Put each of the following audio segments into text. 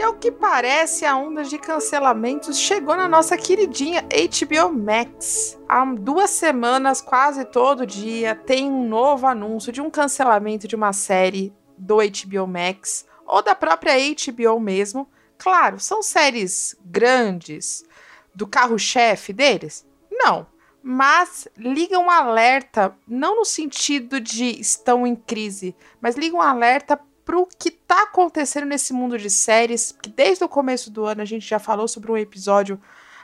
E ao que parece, a onda de cancelamentos chegou na nossa queridinha HBO Max. Há duas semanas, quase todo dia, tem um novo anúncio de um cancelamento de uma série do HBO Max ou da própria HBO mesmo. Claro, são séries grandes, do carro-chefe deles? Não. Mas liga um alerta, não no sentido de estão em crise, mas liga um alerta pro que tá acontecendo nesse mundo de séries, que desde o começo do ano a gente já falou sobre um episódio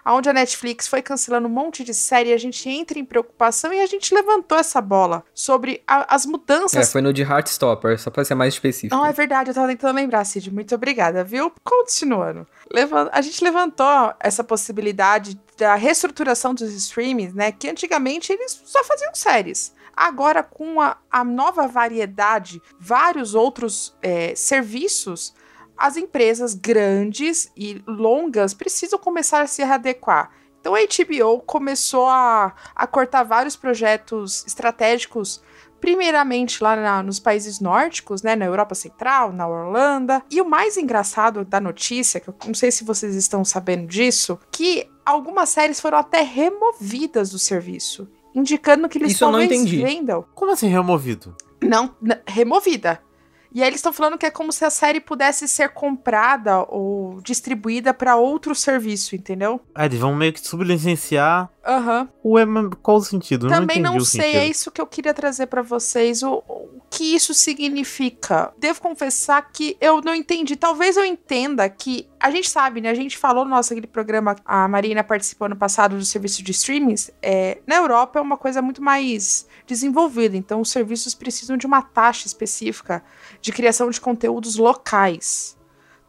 onde a Netflix foi cancelando um monte de série, a gente entra em preocupação e a gente levantou essa bola sobre a, as mudanças. É, foi no de Heartstopper, só pra ser mais específico. Não, é verdade, eu tava tentando lembrar, Cid. Muito obrigada, viu? Continuando. Levant... A gente levantou essa possibilidade da reestruturação dos streams, né? Que antigamente eles só faziam séries. Agora, com a, a nova variedade, vários outros é, serviços, as empresas grandes e longas precisam começar a se adequar. Então a HBO começou a, a cortar vários projetos estratégicos, primeiramente lá na, nos países nórdicos, né, na Europa Central, na Holanda. E o mais engraçado da notícia, que eu não sei se vocês estão sabendo disso, que algumas séries foram até removidas do serviço indicando que eles Isso talvez eu não entendi. vendam. Como assim removido? Não, removida. E aí eles estão falando que é como se a série pudesse ser comprada ou distribuída para outro serviço, entendeu? Ah, eles vão meio que sublicenciar. Aham. Uhum. Ué, qual o sentido? Também não, não sei, sentido. é isso que eu queria trazer para vocês. O, o que isso significa? Devo confessar que eu não entendi. Talvez eu entenda que a gente sabe, né? A gente falou no nosso aquele programa, a Marina participou no passado do serviço de streamings. É, na Europa é uma coisa muito mais desenvolvida, então os serviços precisam de uma taxa específica de criação de conteúdos locais.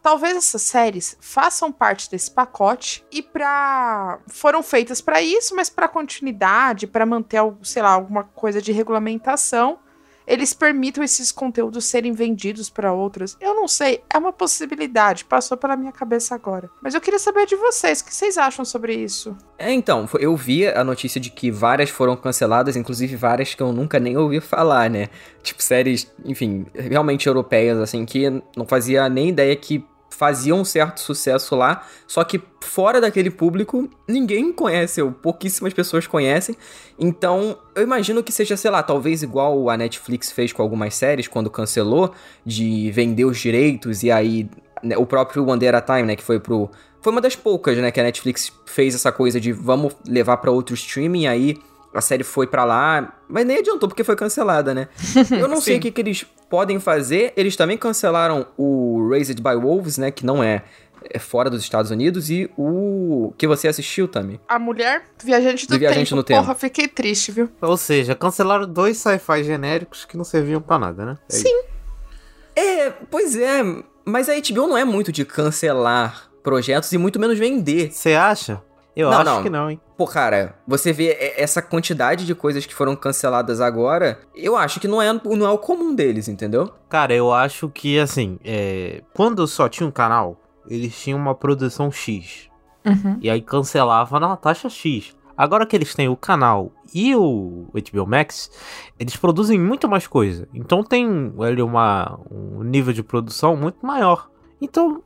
Talvez essas séries façam parte desse pacote e para foram feitas para isso, mas para continuidade, para manter, sei lá, alguma coisa de regulamentação, eles permitam esses conteúdos serem vendidos para outras. Eu não sei, é uma possibilidade, passou pela minha cabeça agora. Mas eu queria saber de vocês, o que vocês acham sobre isso? É, então, eu vi a notícia de que várias foram canceladas, inclusive várias que eu nunca nem ouvi falar, né? Tipo, séries, enfim, realmente europeias, assim, que não fazia nem ideia que faziam um certo sucesso lá, só que fora daquele público ninguém conhece, ou pouquíssimas pessoas conhecem. Então, eu imagino que seja, sei lá, talvez igual a Netflix fez com algumas séries quando cancelou, de vender os direitos e aí né, o próprio One a Time, né, que foi pro foi uma das poucas, né, que a Netflix fez essa coisa de vamos levar para outro streaming aí a série foi para lá, mas nem adiantou porque foi cancelada, né? Eu não sei o que, que eles podem fazer. Eles também cancelaram o Raised by Wolves, né? Que não é, é fora dos Estados Unidos. E o que você assistiu também. A Mulher Viajante do, do Viajante Tempo. No Porra, tempo. fiquei triste, viu? Ou seja, cancelaram dois sci-fi genéricos que não serviam para nada, né? É Sim. É, pois é. Mas a HBO não é muito de cancelar projetos e muito menos vender. Você acha? Eu não, acho não. que não, hein? Pô, cara, você vê essa quantidade de coisas que foram canceladas agora, eu acho que não é, não é o comum deles, entendeu? Cara, eu acho que, assim, é... quando só tinha um canal, eles tinham uma produção X. Uhum. E aí cancelava na taxa X. Agora que eles têm o canal e o HBO Max, eles produzem muito mais coisa. Então tem ali uma, um nível de produção muito maior. Então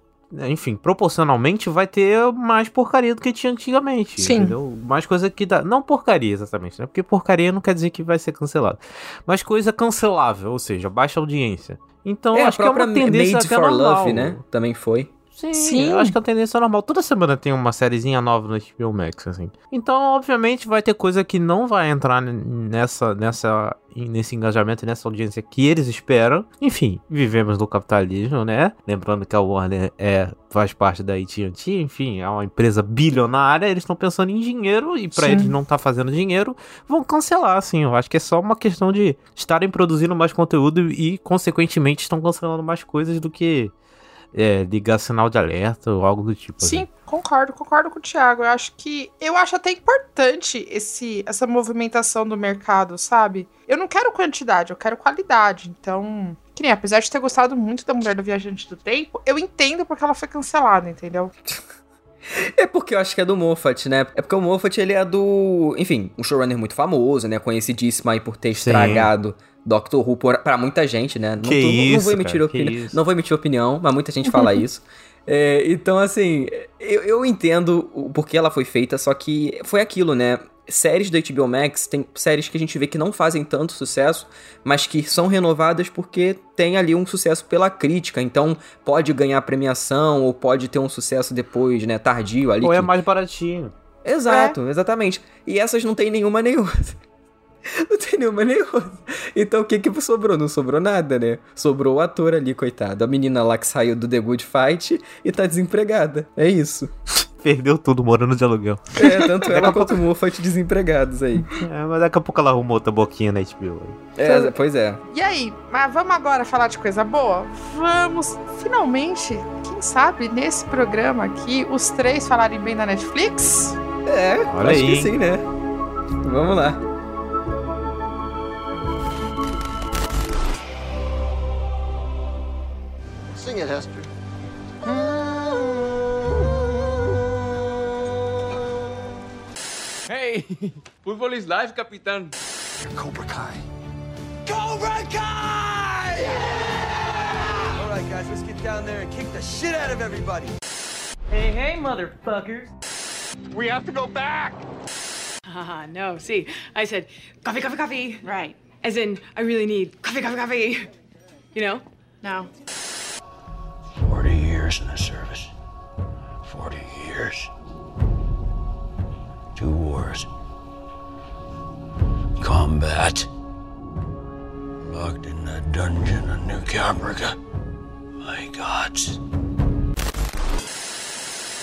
enfim, proporcionalmente vai ter mais porcaria do que tinha antigamente. Sim. Entendeu? Mais coisa que dá. Não porcaria exatamente, né? Porque porcaria não quer dizer que vai ser cancelado. Mas coisa cancelável, ou seja, baixa audiência. Então é, acho que é uma tendência Made for normal. Love, né? Também foi. Sim, Sim, eu acho que a tendência é normal. Toda semana tem uma sériezinha nova no HBO Max, assim. Então, obviamente, vai ter coisa que não vai entrar nessa, nessa, nesse engajamento, nessa audiência que eles esperam. Enfim, vivemos no capitalismo, né? Lembrando que a Warner é, faz parte da AT&T, enfim, é uma empresa bilionária, eles estão pensando em dinheiro e para eles não tá fazendo dinheiro, vão cancelar, assim. Eu acho que é só uma questão de estarem produzindo mais conteúdo e, consequentemente, estão cancelando mais coisas do que é, ligar sinal de alerta ou algo do tipo. Sim, assim. Concordo, concordo com o Thiago. Eu acho que. Eu acho até importante esse, essa movimentação do mercado, sabe? Eu não quero quantidade, eu quero qualidade. Então. Que nem, apesar de ter gostado muito da Mulher do Viajante do Tempo, eu entendo porque ela foi cancelada, entendeu? É porque eu acho que é do Moffat, né? É porque o Moffat, ele é do... Enfim, um showrunner muito famoso, né? Conhecidíssimo aí por ter estragado Doctor Who por, pra muita gente, né? Não, tô- não- não isso, vou emitir cara, opinião, que isso. não vou emitir opinião, mas muita gente fala isso. É, então, assim, eu, eu entendo o porquê ela foi feita, só que foi aquilo, né? Séries da HBO Max, tem séries que a gente vê que não fazem tanto sucesso, mas que são renovadas porque tem ali um sucesso pela crítica, então pode ganhar premiação ou pode ter um sucesso depois, né, tardio ali. Ou é que- mais baratinho. Exato, exatamente. E essas não tem nenhuma nem outra. Não tem nenhuma nem outra. Então o que que sobrou? Não sobrou nada, né? Sobrou o ator ali, coitado. A menina lá que saiu do The Good Fight e tá desempregada. É isso. Perdeu tudo morando de aluguel. É, tanto ela quanto o Moffat desempregados aí. É, mas daqui a pouco ela arrumou outra boquinha na HBO. aí. É, pois é. E aí, mas vamos agora falar de coisa boa? Vamos, finalmente, quem sabe, nesse programa aqui, os três falarem bem da Netflix? É, Olha acho aí, que sim, né? Vamos lá. Sing it, Hester. Hey, fútbol is life, capitán. Cobra Kai. Cobra Kai! All right, guys, let's get down there and kick the shit out of everybody. Hey, hey, motherfuckers. We have to go back. Ah, no. See, I said coffee, coffee, coffee. Right. As in, I really need coffee, coffee, coffee. You know? No. 40 years in the service. 40 years. Two wars. Combat. Locked in the dungeon of New Caprica. My gods.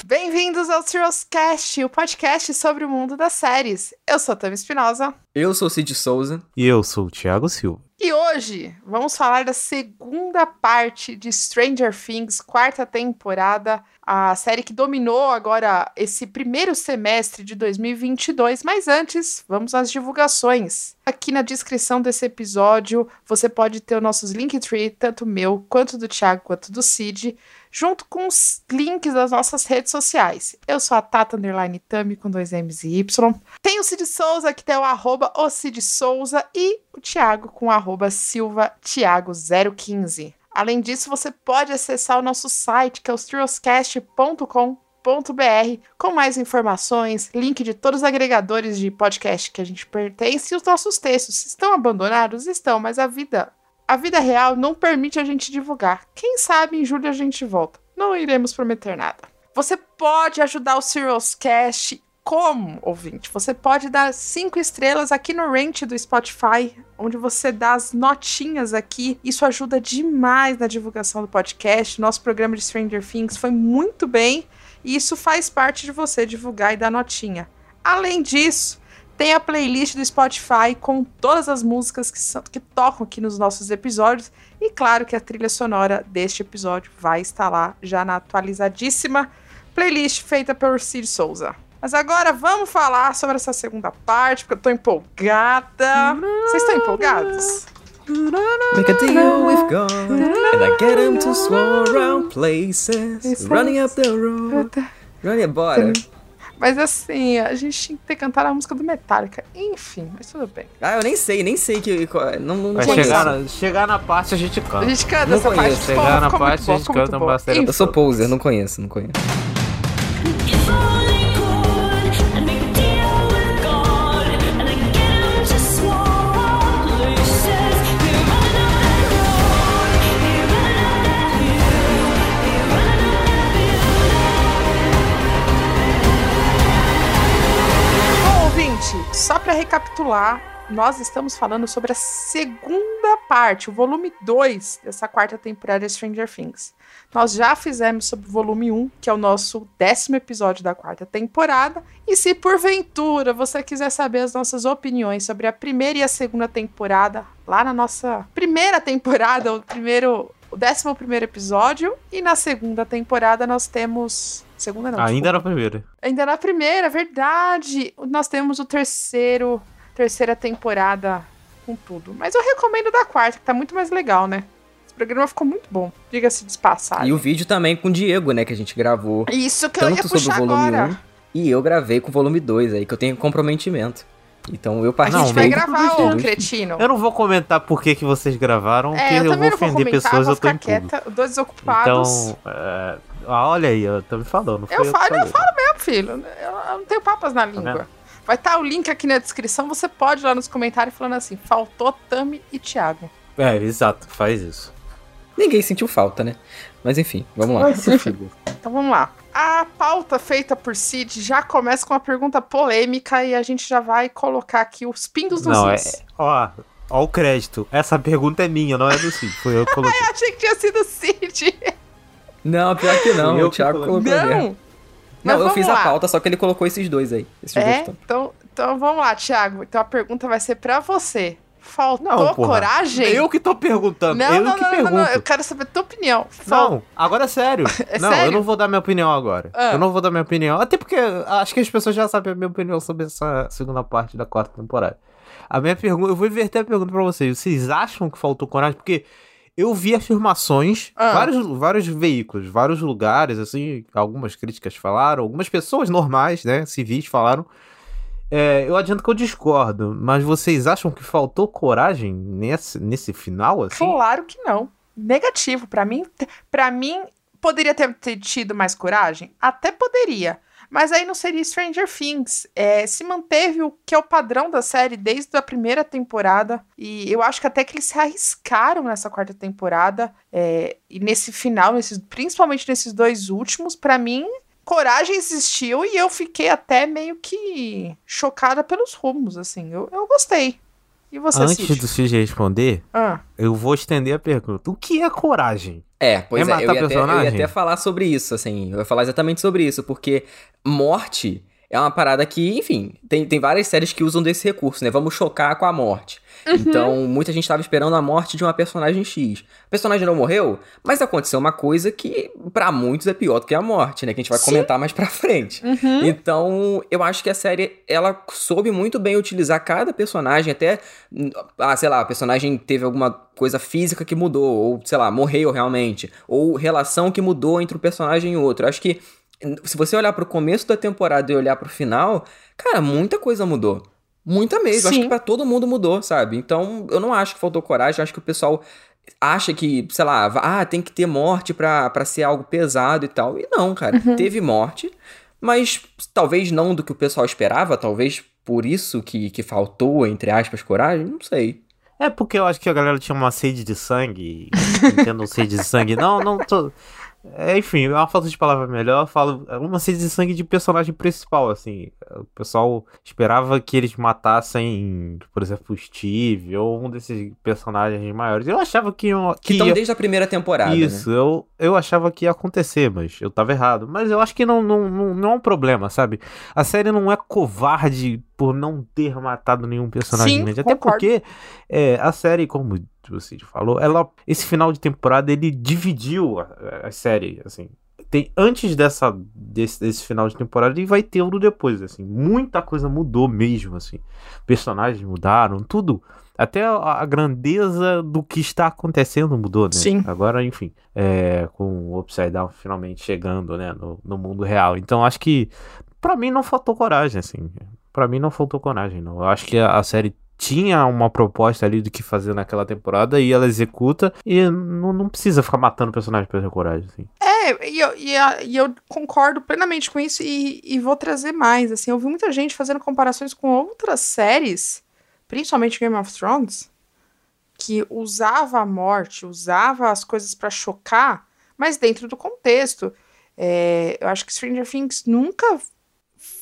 Bem-vindos ao Serials Cast, o podcast sobre o mundo das séries. Eu sou a Tami Espinosa Eu sou o Cid Souza. E eu sou o Thiago Silva. E hoje vamos falar da segunda parte de Stranger Things, quarta temporada, a série que dominou agora esse primeiro semestre de 2022. Mas antes, vamos às divulgações. Aqui na descrição desse episódio você pode ter os nossos Linktree, tanto meu, quanto do Thiago, quanto do Cid, junto com os links das nossas redes sociais. Eu sou a Tata Underline Tami com dois M's e Y. Tem o Cid Souza, que tem o arroba o Cid Souza, e o Thiago com o arroba Silva Thiago 015. Além disso, você pode acessar o nosso site, que é o streoscast.com.br, com mais informações, link de todos os agregadores de podcast que a gente pertence e os nossos textos. Estão abandonados? Estão, mas a vida a vida real não permite a gente divulgar. Quem sabe em julho a gente volta. Não iremos prometer nada. Você pode ajudar o Serials Cast como, ouvinte? Você pode dar cinco estrelas aqui no Rant do Spotify, onde você dá as notinhas aqui. Isso ajuda demais na divulgação do podcast. Nosso programa de Stranger Things foi muito bem e isso faz parte de você divulgar e dar notinha. Além disso, tem a playlist do Spotify com todas as músicas que, são, que tocam aqui nos nossos episódios. E claro que a trilha sonora deste episódio vai estar lá já na atualizadíssima playlist feita por Cid Souza. Mas agora vamos falar sobre essa segunda parte, porque eu tô empolgada. Vocês estão empolgados? Make a deal with God, and I get him to swarm around places, running up the road. Running, bora. Mas assim, a gente tinha que ter cantado a música do Metallica. Enfim, mas tudo bem. Ah, eu nem sei, nem sei que. qual- Não, não chegar na, chegar na parte a gente A canta. gente canta Não essa parte. conheço. ficou- Chegar na parte, bom, a gente canta bom. bastante. Eu sou poser, não conheço, não conheço. Recapitular, nós estamos falando sobre a segunda parte, o volume 2 dessa quarta temporada de Stranger Things. Nós já fizemos sobre o volume 1, que é o nosso décimo episódio da quarta temporada. E se porventura você quiser saber as nossas opiniões sobre a primeira e a segunda temporada, lá na nossa primeira temporada, o primeiro. O décimo primeiro episódio, e na segunda temporada nós temos. Segunda não. Ainda era a primeira. Ainda na primeira, verdade. Nós temos o terceiro, terceira temporada com tudo. Mas eu recomendo da quarta, que tá muito mais legal, né? programa ficou muito bom, diga-se de passagem. E o vídeo também com o Diego, né, que a gente gravou. Isso que eu ia sobre o puxar volume agora. 1 e eu gravei com o volume 2 aí, que eu tenho comprometimento. Então eu A participei. gente vai gravar, ô cretino. Eu não vou comentar por que, que vocês gravaram, porque É, eu eu, também vou vou ofender comentar, pessoas, vou eu tô em quieta. Dois desocupados. Então, é, ah, olha aí, eu tô me falando. eu foi falo, eu falo mesmo, filho. Eu, eu não tenho papas na língua. vendo? Vai estar o link aqui na descrição, você pode ir lá nos comentários falando assim, faltou Tami e Thiago. É, exato, faz isso. Ninguém sentiu falta, né? Mas enfim, vamos lá. Então vamos lá. A pauta feita por Cid já começa com uma pergunta polêmica e a gente já vai colocar aqui os pingos nos Não, é. Ó, ó o crédito. Essa pergunta é minha, não é do Cid. Foi eu que coloquei. Eu achei que tinha sido Cid. Não, pior que não. Eu o Thiago colocou mesmo. Não. Não, Mas eu fiz vamos a lá. pauta, só que ele colocou esses dois aí. Esses dois É? tão- Então, então vamos lá, Thiago. Então a pergunta vai ser pra você. Faltou Não, coragem? Eu que tô perguntando. Não, eu não, que não, não, pergunto. não, eu quero saber a tua opinião. Fal- Não, agora é sério. É não, sério? eu não vou dar minha opinião agora. Ah. Eu não vou dar minha opinião. Até porque acho que as pessoas já sabem a minha opinião sobre essa segunda parte da quarta temporada. A minha pergunta, eu vou inverter a pergunta pra vocês. Vocês acham que faltou coragem? Porque eu vi afirmações, Ah. vários, vários veículos, vários lugares, assim, algumas críticas falaram, algumas pessoas normais, né, civis falaram. É, eu adianto que eu discordo, mas vocês acham que faltou coragem nesse, nesse final, assim? Claro que não. Negativo. Pra mim, para mim poderia ter, ter tido mais coragem? Até poderia. Mas aí não seria Stranger Things. É, se manteve o que é o padrão da série desde a primeira temporada. E eu acho que até que eles se arriscaram nessa quarta temporada. é, e nesse final, nesses, principalmente nesses dois últimos, pra mim, coragem existiu e eu fiquei até meio que chocada pelos rumos, assim. Eu, eu gostei. E você, Antes Cid? do Cid responder, Ah, eu vou estender a pergunta. O que é coragem? É, pois É é, eu matar ia, até, eu ia até falar sobre isso, assim, eu ia falar exatamente sobre isso, porque morte é uma parada que, enfim, tem, tem várias séries que usam desse recurso, né? Vamos chocar com a morte. Então, muita gente estava esperando a morte de uma personagem X. A personagem não morreu, mas aconteceu uma coisa que, pra muitos, é pior do que a morte, né? Que a gente vai Sim. comentar mais pra frente. uhum. Então, eu acho que a série, ela soube muito bem utilizar cada personagem, até, ah, sei lá, a personagem teve alguma coisa física que mudou, ou, sei lá, morreu realmente, ou relação que mudou entre um personagem e outro. Eu acho que, se você olhar pro começo da temporada e olhar pro final, cara, muita coisa mudou. Muita mesmo. Eu Acho Sim. que pra todo mundo mudou, sabe? Então, eu não acho que faltou coragem, eu acho que o pessoal acha que, sei lá, ah, tem que ter morte pra, pra ser algo pesado e tal. E não, cara, teve morte, mas talvez não do que o pessoal esperava, talvez por isso que, que faltou, entre aspas, coragem, não sei. É porque eu acho que a galera tinha uma sede de sangue. Entendo sede de sangue. Não, não tô. É, enfim, é uma falta de palavra melhor. Eu falo é uma sede de sangue de personagem principal, assim. O pessoal esperava que eles matassem, por exemplo, o Steve ou um desses personagens maiores. Eu achava que, iam- Que que estão ia- desde a primeira temporada, né? Isso, eu, eu achava que ia acontecer, mas eu tava errado. Mas eu acho que não, não, não, não é um problema, sabe? A série não é covarde por não ter matado nenhum personagem Sim, grande. Até porque é, a série, como você falou, ela, esse final de temporada ele dividiu a, a série, assim. Tem, antes dessa, desse, desse final de temporada e vai ter um depois, assim. Muita coisa mudou mesmo, assim. Personagens mudaram, tudo. Até a, a grandeza do que está acontecendo mudou, né? Sim. Agora, enfim, é, com o Upside Down finalmente chegando, né, no, no mundo real. Então, acho que, pra mim, não faltou coragem, assim. Pra mim, não faltou coragem, não. Eu acho que a, a série tinha uma proposta ali do que fazer naquela temporada e ela executa e não, não precisa ficar matando personagem pra ter coragem, assim. É, e eu, e, a- e eu concordo plenamente com isso e, e vou trazer mais. Assim, eu vi muita gente fazendo comparações com outras séries, principalmente Game of Thrones, que usava a morte, usava as coisas pra chocar, mas dentro do contexto. É, eu acho que Stranger Things nunca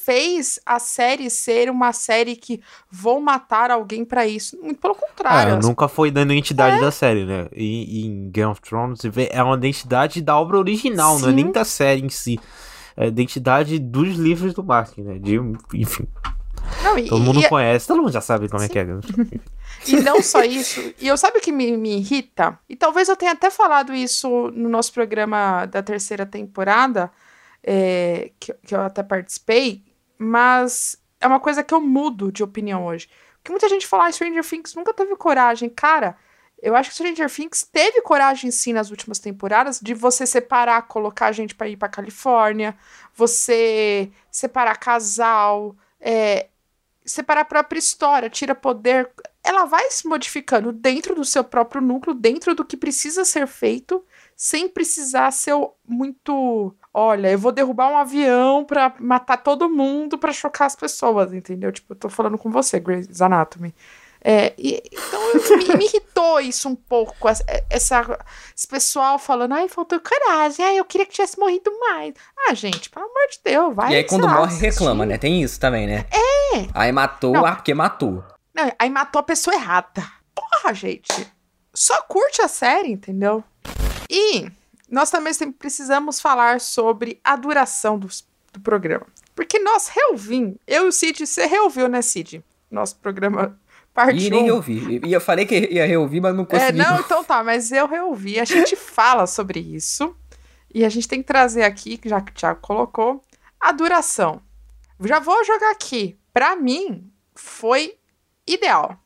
fez a série ser uma série que vou matar alguém pra isso. Muito pelo contrário. É, nunca foi da identidade da série, né? E, e em Game of Thrones é uma identidade da obra original, não é Sim. nem da série em si. É a identidade dos livros do Martin, né? De, enfim, Não, e- todo mundo e- conhece, todo mundo já sabe como é Sim. que é. E não só isso. E eu sabe o que me, me irrita? E talvez eu tenha até falado isso no nosso programa da terceira temporada, é, que, que eu até participei, mas é uma coisa que eu mudo de opinião hoje. Porque muita gente fala, ah, Stranger Things nunca teve coragem. Cara, Eu acho que Stranger Things teve coragem sim nas últimas temporadas de você separar, colocar a gente para ir para Califórnia, você separar casal, é, separar a própria história, tira poder. Ela vai se modificando dentro do seu próprio núcleo, dentro do que precisa ser feito, sem precisar ser muito. Olha, eu vou derrubar um avião pra matar todo mundo pra chocar as pessoas, entendeu? Tipo, eu tô falando com você, Grey's Anatomy. É, e, então me, me, irritou isso um pouco, essa, essa, esse pessoal falando, ai, faltou coragem, ai, eu queria que tivesse morrido mais. Ah, gente, pelo amor de Deus, vai. E aí quando lá, morre, reclama, né? Tem isso também, né? É. Aí matou, Não. ah, porque matou. Não, aí matou a pessoa errada. Porra, gente. Só curte a série, entendeu? E nós também precisamos falar sobre a duração do, do programa. Porque nós reouvim, eu e o Cid, você reouviu, né, Cid? Nosso programa Parte e nem reouvi. E eu falei que ia reouvir, mas não é, consegui. É, não, então tá, mas eu reouvi. A gente fala sobre isso. E a gente tem que trazer aqui, já que o Thiago colocou, a duração. Já vou jogar aqui. Para mim, foi ideal.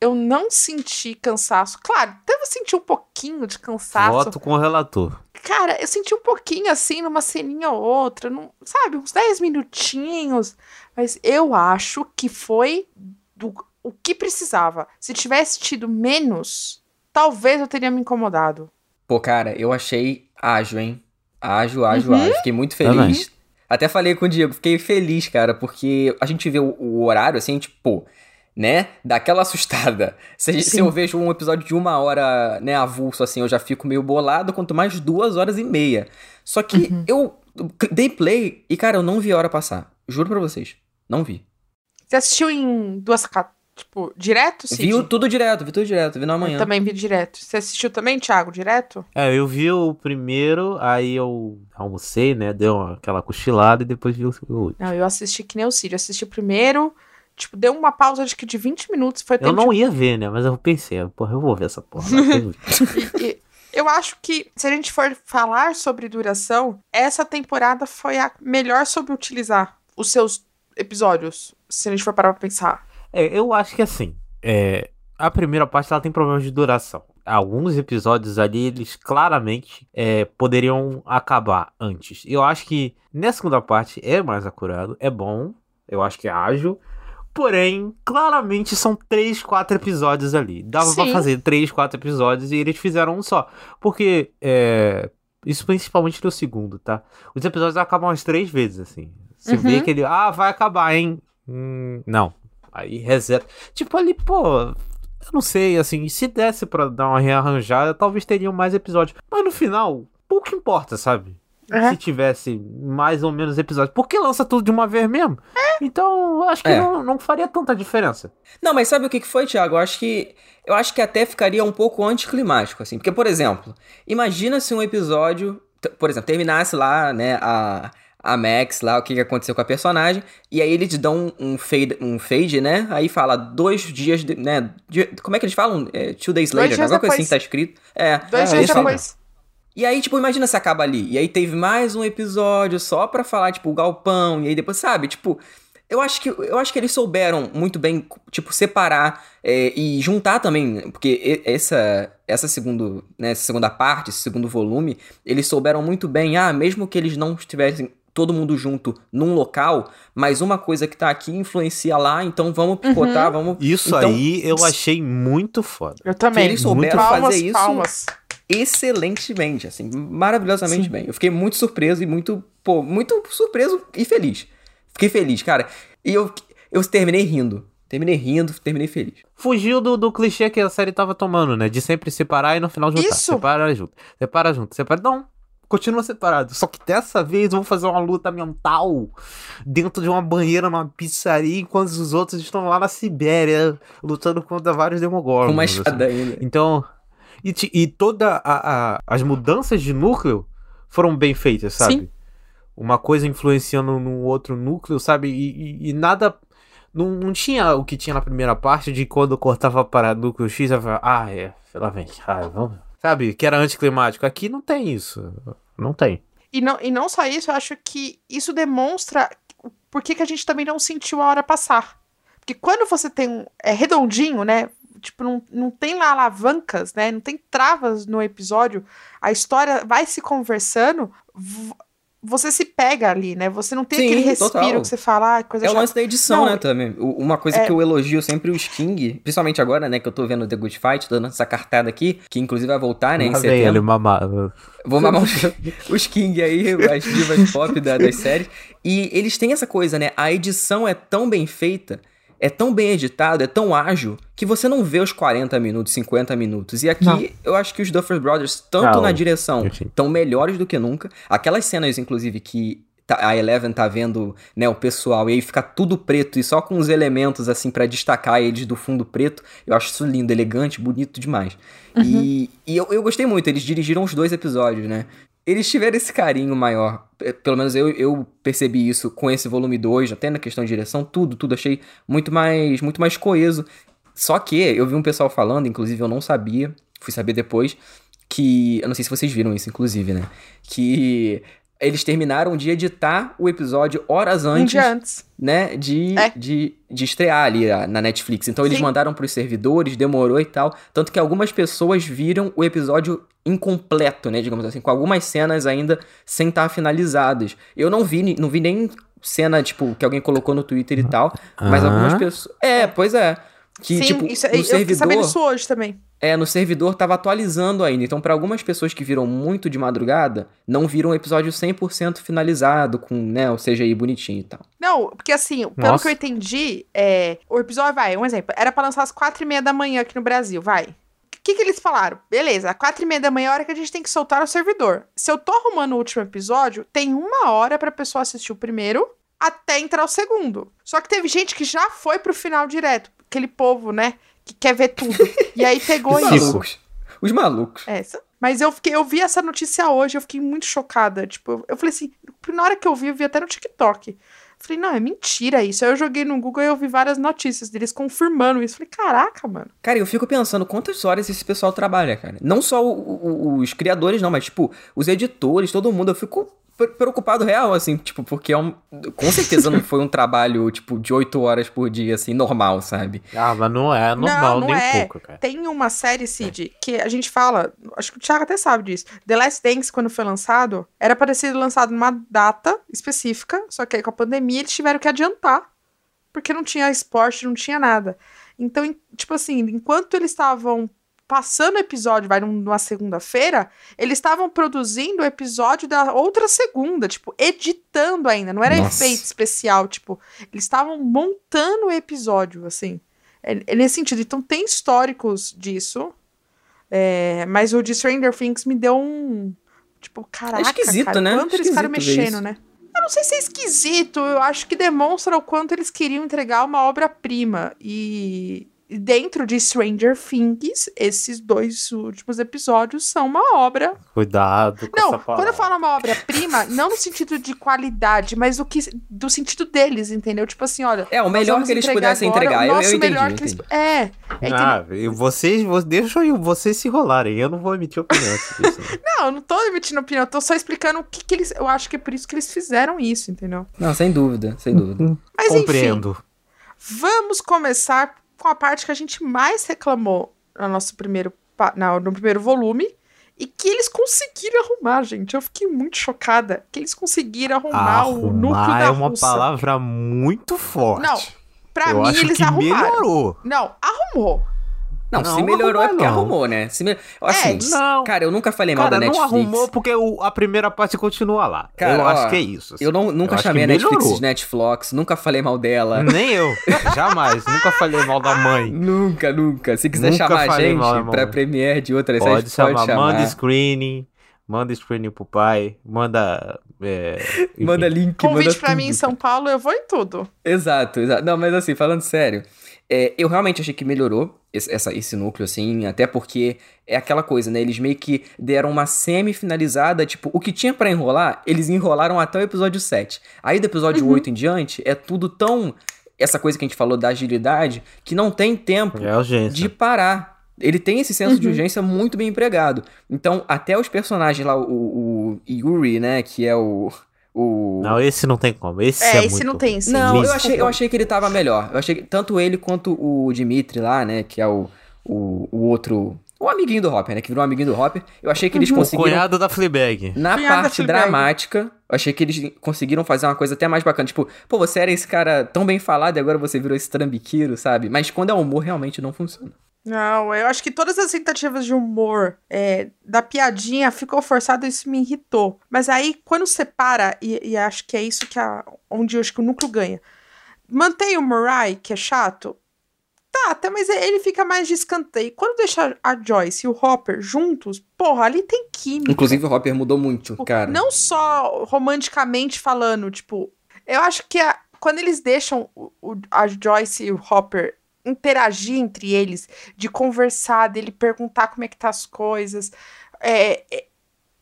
Eu não senti cansaço. Claro, devo sentir um pouquinho de cansaço. Voto com o relator. Cara, eu senti um pouquinho assim, numa ceninha ou outra, num, sabe, uns 10 minutinhos. Mas eu acho que foi do o que precisava. Se tivesse tido menos, talvez eu teria me incomodado. Pô, cara, eu achei ágil, hein? Ágil, ágil, uhum. ágil. Fiquei muito feliz. Também. Até falei com o Diego, fiquei feliz, cara, porque a gente vê o, o horário assim, tipo, pô, né? Daquela assustada. Se, se, eu vejo um episódio de uma hora, né, avulso, assim, eu já fico meio bolado, quanto mais duas horas e meia. Só que uhum. eu dei play e, cara, eu não vi a hora passar. Juro pra vocês. Não vi. Você assistiu em duas, Tipo, direto, Cid? Viu tudo direto, vi tudo direto, vi na manhã. Eu também vi direto. Você assistiu também, Thiago, direto? É, eu vi o primeiro, aí eu almocei, né, deu aquela cochilada e depois vi o último. Não, eu assisti que nem o Cid, eu assisti o primeiro, tipo, deu uma pausa acho que de 20 minutos, foi Eu não de... ia ver, né, mas eu pensei, porra, eu vou ver essa porra. e, e, eu acho que, se a gente for falar sobre duração, essa temporada foi a melhor sobre utilizar os seus episódios, se a gente for parar pra pensar. É, eu acho que assim, é, a primeira parte ela tem problemas de duração. Alguns episódios ali, eles claramente é, poderiam acabar antes. Eu acho que nessa segunda parte é mais acurado, é bom, eu acho que é ágil. Porém, claramente são três, quatro episódios ali. Dava Sim. pra fazer três, quatro episódios e eles fizeram um só. Porque, é, isso principalmente no segundo, tá? Os episódios acabam umas três vezes, assim. Você uhum. vê que ele, ah, vai acabar, hein? Hum, não, Aí reseta. Tipo, ali, pô, eu não sei, assim, se desse pra dar uma rearranjada, talvez teriam mais episódios. Mas no final, pouco importa, sabe? Uhum. Se tivesse mais ou menos episódios. Porque lança tudo de uma vez mesmo. É. Então, eu acho que é. não, não faria tanta diferença. Não, mas sabe o que foi, Thiago? Eu acho que. Eu acho que até ficaria um pouco anticlimático, assim. Porque, por exemplo, imagina se um episódio. Por exemplo, terminasse lá, né, a a Max lá, o que, que aconteceu com a personagem, e aí eles dão um fade, um fade né? Aí fala dois dias, de, né? De, como é que eles falam? É, two days later, alguma coisa assim que tá escrito. É, dois dias depois. E aí, tipo, imagina se acaba ali. E aí teve mais um episódio só pra falar, tipo, o galpão, e aí depois, sabe? Tipo, eu acho que, eu acho que eles souberam muito bem, tipo, separar é, e juntar também, porque essa essa segundo, né, essa segunda parte, esse segundo volume, eles souberam muito bem, ah, mesmo que eles não estivessem todo mundo junto num local, mas uma coisa que tá aqui influencia lá, então vamos picotar, uhum. vamos. Isso então, aí eu achei muito foda. Eu também. Eles souberam muito palmas, fazer isso palmas. Excelentemente, assim, maravilhosamente Sim. bem. Eu fiquei muito surpreso e muito, pô, muito surpreso e feliz. Fiquei feliz, cara. E eu, eu terminei rindo. Terminei rindo, terminei feliz. Fugiu do, do clichê que a série tava tomando, né? De sempre separar e no final juntar. Isso. Separa junto. Separa junto. Separa. Não, continua separado. Só que dessa vez vão fazer uma luta mental dentro de uma banheira numa pizzaria, enquanto os outros estão lá na Sibéria lutando contra vários demogorgons. Com uma espada assim. ainda. Então, e, e toda a, a, as mudanças de núcleo foram bem feitas, sabe? Sim. Uma coisa influenciando no outro núcleo, sabe? E, e, e nada não, não, tinha o que tinha na primeira parte de quando cortava para núcleo X, eu falava, ah, é, lá vem, ah, vamos, Sabe? Que era anticlimático. Aqui não tem isso. Não tem. E não, e não só isso, eu acho que isso demonstra por que, que a gente também não sentiu a hora passar. Porque quando você tem um. É redondinho, né? Tipo, não, não tem lá alavancas, né? Não tem travas no episódio. A história vai se conversando. Você se pega ali, né? Você não tem Sim, aquele respiro total. que você fala, ah, coisa É o lance da edição, Não, né, também. Uma coisa é- que eu elogio sempre os King, principalmente agora, né, que eu tô vendo The Good Fight, tô dando essa cartada aqui, que inclusive vai voltar, né, em ele setembro. mamar. Vou mamar os, os King aí, as divas pop da- das séries. E eles têm essa coisa, né, a edição é tão bem feita, é tão bem editado, é tão ágil, que você não vê os 40 minutos, 50 minutos. E aqui, Não. eu acho que os Duffer Brothers, tanto Ah, na direção, estão melhores do que nunca. Aquelas cenas, inclusive, que tá- a Eleven tá vendo, né, o pessoal, e aí fica tudo preto, e só com os elementos, assim, pra destacar eles do fundo preto, eu acho isso lindo, elegante, bonito demais. E, e eu, eu gostei muito, eles dirigiram os dois episódios, né? Eles tiveram esse carinho maior, pe- pelo menos eu, eu percebi isso com esse volume 2, até na questão de direção, tudo, tudo, achei muito mais, muito mais coeso. Só que eu vi um pessoal falando, inclusive eu não sabia, fui saber depois, que. Eu não sei se vocês viram isso, inclusive, né? Que eles terminaram de editar o episódio horas antes, antes. né? De, É. de, de estrear ali na Netflix. Então eles Sim. mandaram pros servidores, demorou e tal. Tanto que algumas pessoas viram o episódio incompleto, né? Digamos assim, com algumas cenas ainda sem estar finalizadas. Eu não vi, não vi nem cena, tipo, que alguém colocou no Twitter e tal. Mas Ah. algumas pessoas. É, pois é. Que, Sim, tipo, isso, no eu fiquei servidor. sabendo isso hoje também. É, no servidor tava atualizando ainda. Então, pra algumas pessoas que viram muito de madrugada, não viram o episódio 100% finalizado, com, né, o CGI bonitinho e tal. Não, porque assim, pelo Nossa. que eu entendi, é, o episódio, vai, um exemplo, era pra lançar às quatro e meia da manhã aqui no Brasil, vai. O que, que eles falaram? Beleza, às quatro e meia da manhã é a hora que a gente tem que soltar o servidor. Se eu tô arrumando o último episódio, tem uma hora pra pessoa assistir o primeiro até entrar o segundo. Só que teve gente que já foi pro final direto. Aquele povo, né, que quer ver tudo. e aí pegou Os isso. malucos. Os malucos. Essa. Mas eu fiquei, eu vi essa notícia hoje, eu fiquei muito chocada. Tipo, eu, eu falei assim, na hora que eu vi, eu vi até no TikTok. Falei, não, é mentira isso. Aí eu joguei no Google e eu vi várias notícias deles confirmando isso. Falei, caraca, mano. Cara, eu fico pensando quantas horas esse pessoal trabalha, cara. Não só o- o- os criadores, não, mas, tipo, os editores, todo mundo. Eu fico preocupado real, assim, tipo, porque é um. Com certeza não foi um trabalho, tipo, de oito horas por dia, assim, normal, sabe? Ah, mas não é normal, não nem é. um pouco, cara. Tem uma série, Cid, que a gente fala, acho que o Thiago até sabe disso. The Last Dance, quando foi lançado, era para ter sido lançado numa data específica, só que aí com a pandemia eles tiveram que adiantar, porque não tinha esporte, não tinha nada. Então, em- tipo assim, enquanto eles estavam passando o episódio, vai num- numa segunda-feira, eles estavam produzindo o episódio da outra segunda, tipo, editando ainda, não era Nossa. efeito especial, tipo, eles estavam montando o episódio, assim. É, é nesse sentido. Então tem históricos disso. é, mas o de Stranger Things me deu um. Tipo, caraca. esquisito, cara, né? Quanto eles ficaram ver mexendo, né? Eu não sei se é esquisito, eu acho que demonstra o quanto eles queriam entregar uma obra-prima. E dentro de Stranger Things, esses dois últimos episódios são uma obra Cuidado com não, essa quando eu falo uma obra-prima, não no sentido de qualidade, mas do, que, do sentido deles, entendeu? Tipo assim, olha. É, o melhor que eles entregar pudessem agora entregar. o Eu, eu nosso entendi, melhor eu que eles- entendi. É. é? Ah, vocês, vo- deixa eu- vocês se rolarem. Eu não vou emitir opinião sobre isso. né? Não, eu não tô emitindo opinião, eu tô só explicando o que, que eles. Eu acho que é por isso que eles fizeram isso, entendeu? Não, sem dúvida, sem dúvida. Mas enfim, Compreendo. vamos começar com a parte que a gente mais reclamou no nosso primeiro, no primeiro volume. E que eles conseguiram arrumar, gente. Eu fiquei muito chocada que eles conseguiram arrumar, o núcleo Arrumar da é uma palavra muito forte. Não, Pra eu mim, eles arrumaram. melhorou. Não, arrumou. Não, Não, se melhorou é porque não. arrumou, né? Se me... Assim, não. cara, eu nunca falei mal Cara, da não Netflix. arrumou porque o- a primeira parte continua lá. Cara, eu ó, acho que é isso. assim. Eu não, nunca Eu chamei a Netflix melhorou. de Netflix, nunca falei mal dela. Nem eu. Jamais. Nunca falei mal da mãe. Nunca, nunca. Se quiser Nunca chamar a gente mal pra premiere de outras Pode séries, chamar, pode chamar. manda screening, manda screening pro pai, manda. é. Manda link, Convite manda pra tudo, mim em São Paulo, eu vou em tudo. Exato, exato. Não, mas assim, falando sério, é, eu realmente achei que melhorou esse, essa- esse núcleo, assim, até porque é aquela coisa, né? Eles meio que deram uma semi-finalizada, tipo, o que tinha pra enrolar, eles enrolaram até o episódio 7. Aí do episódio 8 em diante, é tudo tão. Essa coisa que a gente falou da agilidade, que não tem tempo É de parar. Ele tem esse senso de urgência muito bem empregado. Então, até os personagens lá, o, o Yuri, né, que é o. o... Não, esse não tem como. Esse é, É, esse muito não tem, sim. Não, eu achei, eu achei que ele tava melhor. Eu achei que tanto ele quanto o Dimitri lá, né, que é o, o, o outro. O amiguinho do Hopper, né? Que virou um amiguinho do Hopper. Eu achei que eles O conseguiram. cunhado da Fleabag. Na Cunhado parte Fleabag. dramática, eu achei que eles conseguiram fazer uma coisa até mais bacana. Tipo, pô, você era esse cara tão bem falado e agora você virou esse trambiqueiro, sabe? Mas quando é humor, realmente não funciona. Não, eu acho que todas as tentativas de humor é, da piadinha ficou forçado, isso me irritou. Mas aí, quando separa, e, e acho que é isso que a, onde eu acho que o núcleo ganha. Mantém o Murray, que é chato. Tá, até, mas ele fica mais de escanteio. Quando deixa a Joyce e o Hopper juntos, porra, ali tem química. Inclusive, o Hopper mudou muito, cara. Não só romanticamente falando, tipo, eu acho que a- quando eles deixam o- o- a Joyce e o Hopper interagir entre eles, de conversar, dele perguntar como é que tá as coisas, é, é,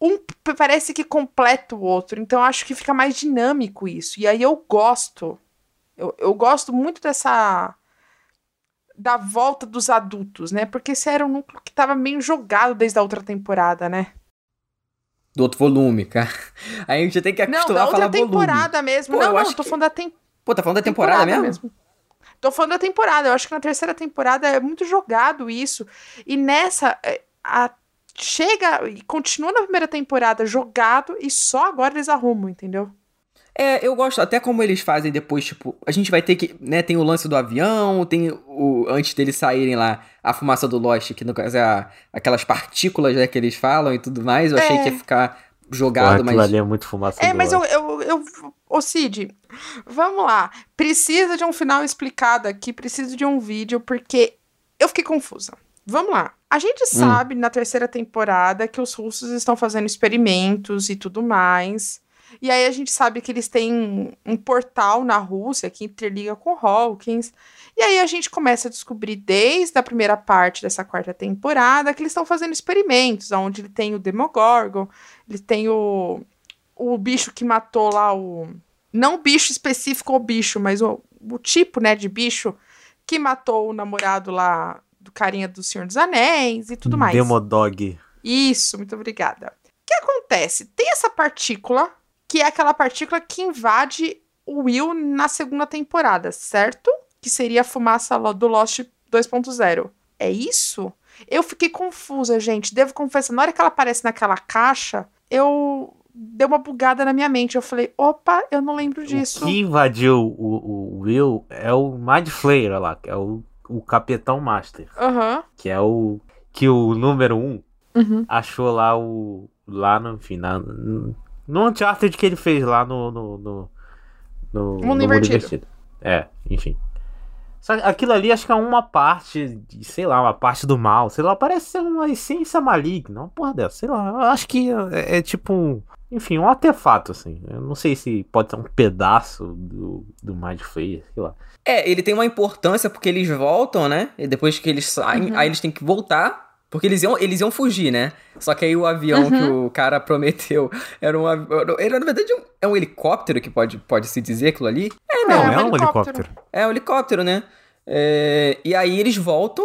um parece que completa o outro, então acho que fica mais dinâmico isso. E aí eu gosto, eu, eu gosto muito dessa da volta dos adultos, né? Porque esse era um núcleo que tava meio jogado desde a outra temporada, né? Do outro volume, cara. Aí a gente tem que Não, acostumar da a falar outra volume. temporada mesmo. Pô, não, eu não, acho tô que- falando da tem- Pô, tá falando da temporada, mesmo? Tô falando da temporada. Eu acho que na terceira temporada é muito jogado isso. E nessa, é, a- chega e continua na primeira temporada jogado e só agora eles arrumam, entendeu? É, eu gosto até como eles fazem depois, tipo, a gente vai ter que, né, tem o lance do avião, tem o, antes deles saírem lá, a fumaça do Lost, que no caso é a- aquelas partículas, né, que eles falam e tudo mais, eu achei É. que ia ficar jogado, aquilo mas... ali é muito fumaça É, mas eu, eu, eu. Ô, Cid, vamos lá. Precisa de um final explicado aqui, preciso de um vídeo, porque eu fiquei confusa. Vamos lá. A gente sabe na terceira temporada que os russos estão fazendo experimentos e tudo mais. E aí a gente sabe que eles têm um portal na Rússia que interliga com Hawkins. E aí a gente começa a descobrir desde a primeira parte dessa quarta temporada que eles estão fazendo experimentos, onde ele tem o Demogorgon, ele tem o, o bicho que matou lá o. Não o bicho específico, o bicho, mas o, o tipo, né, de bicho que matou o namorado lá do carinha do Senhor dos Anéis e tudo mais. Demodog. Isso, muito obrigada. O que acontece? Tem essa partícula, que é aquela partícula que invade o Will na segunda temporada, certo? Que seria a fumaça do Lost 2.0. É isso? Eu fiquei confusa, gente. Devo confessar, na hora que ela aparece naquela caixa, eu deu uma bugada na minha mente. Eu falei, opa, eu não lembro disso. O que invadiu o, o Will é o Mind Flayer lá, que é o, o Capitão Master. Aham. Que é o. Que o número um Uhum. achou lá o. Lá no. Na, no, Uncharted que ele fez lá no. No, no, no, Mundo no Invertido. É, enfim. Só que aquilo ali acho que é uma parte, de, sei lá, uma parte do mal. Sei lá, parece ser uma essência maligna, uma porra dessa. Sei lá, eu acho que é, é tipo um. Enfim, um artefato, assim. Eu não sei se pode ser um pedaço do, do Mind Flayer, sei lá. É, ele tem uma importância porque eles voltam, né? E depois que eles saem, Uhum. aí eles têm que voltar. Porque eles iam, eles iam fugir, né? Só que aí o avião que Uhum. o cara prometeu era um avião. Era, na verdade, um- é um helicóptero que pode, pode se dizer aquilo ali. É, não, É, é, um um helicóptero. helicóptero. É um helicóptero, né? É, e aí eles voltam.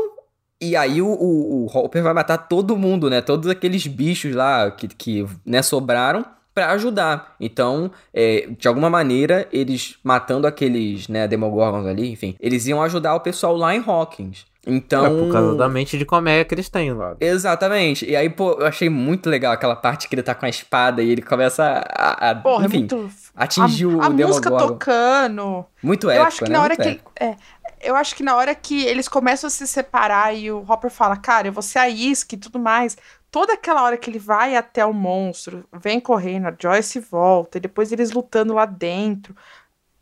E aí o, o, o Hopper vai matar todo mundo, né? Todos aqueles bichos lá que, que né, sobraram pra ajudar. Então, é, de alguma maneira, eles matando aqueles, né, Demogorgons ali, enfim, eles iam ajudar o pessoal lá em Hawkins. Então. É por causa da mente de comédia que eles têm lá. Exatamente. E aí, pô, eu achei muito legal aquela parte que ele tá com a espada e ele começa a. a- Porra, enfim, é muito. atingir o a, a música Demogorgon. tocando. Muito eu épico, acho que né? na hora Muito que é, eu acho que na hora que eles começam a se separar e o Hopper fala, cara, eu vou ser a isca e tudo mais. Toda aquela hora que ele vai até o monstro, vem correndo, a Joyce volta, e depois eles lutando lá dentro.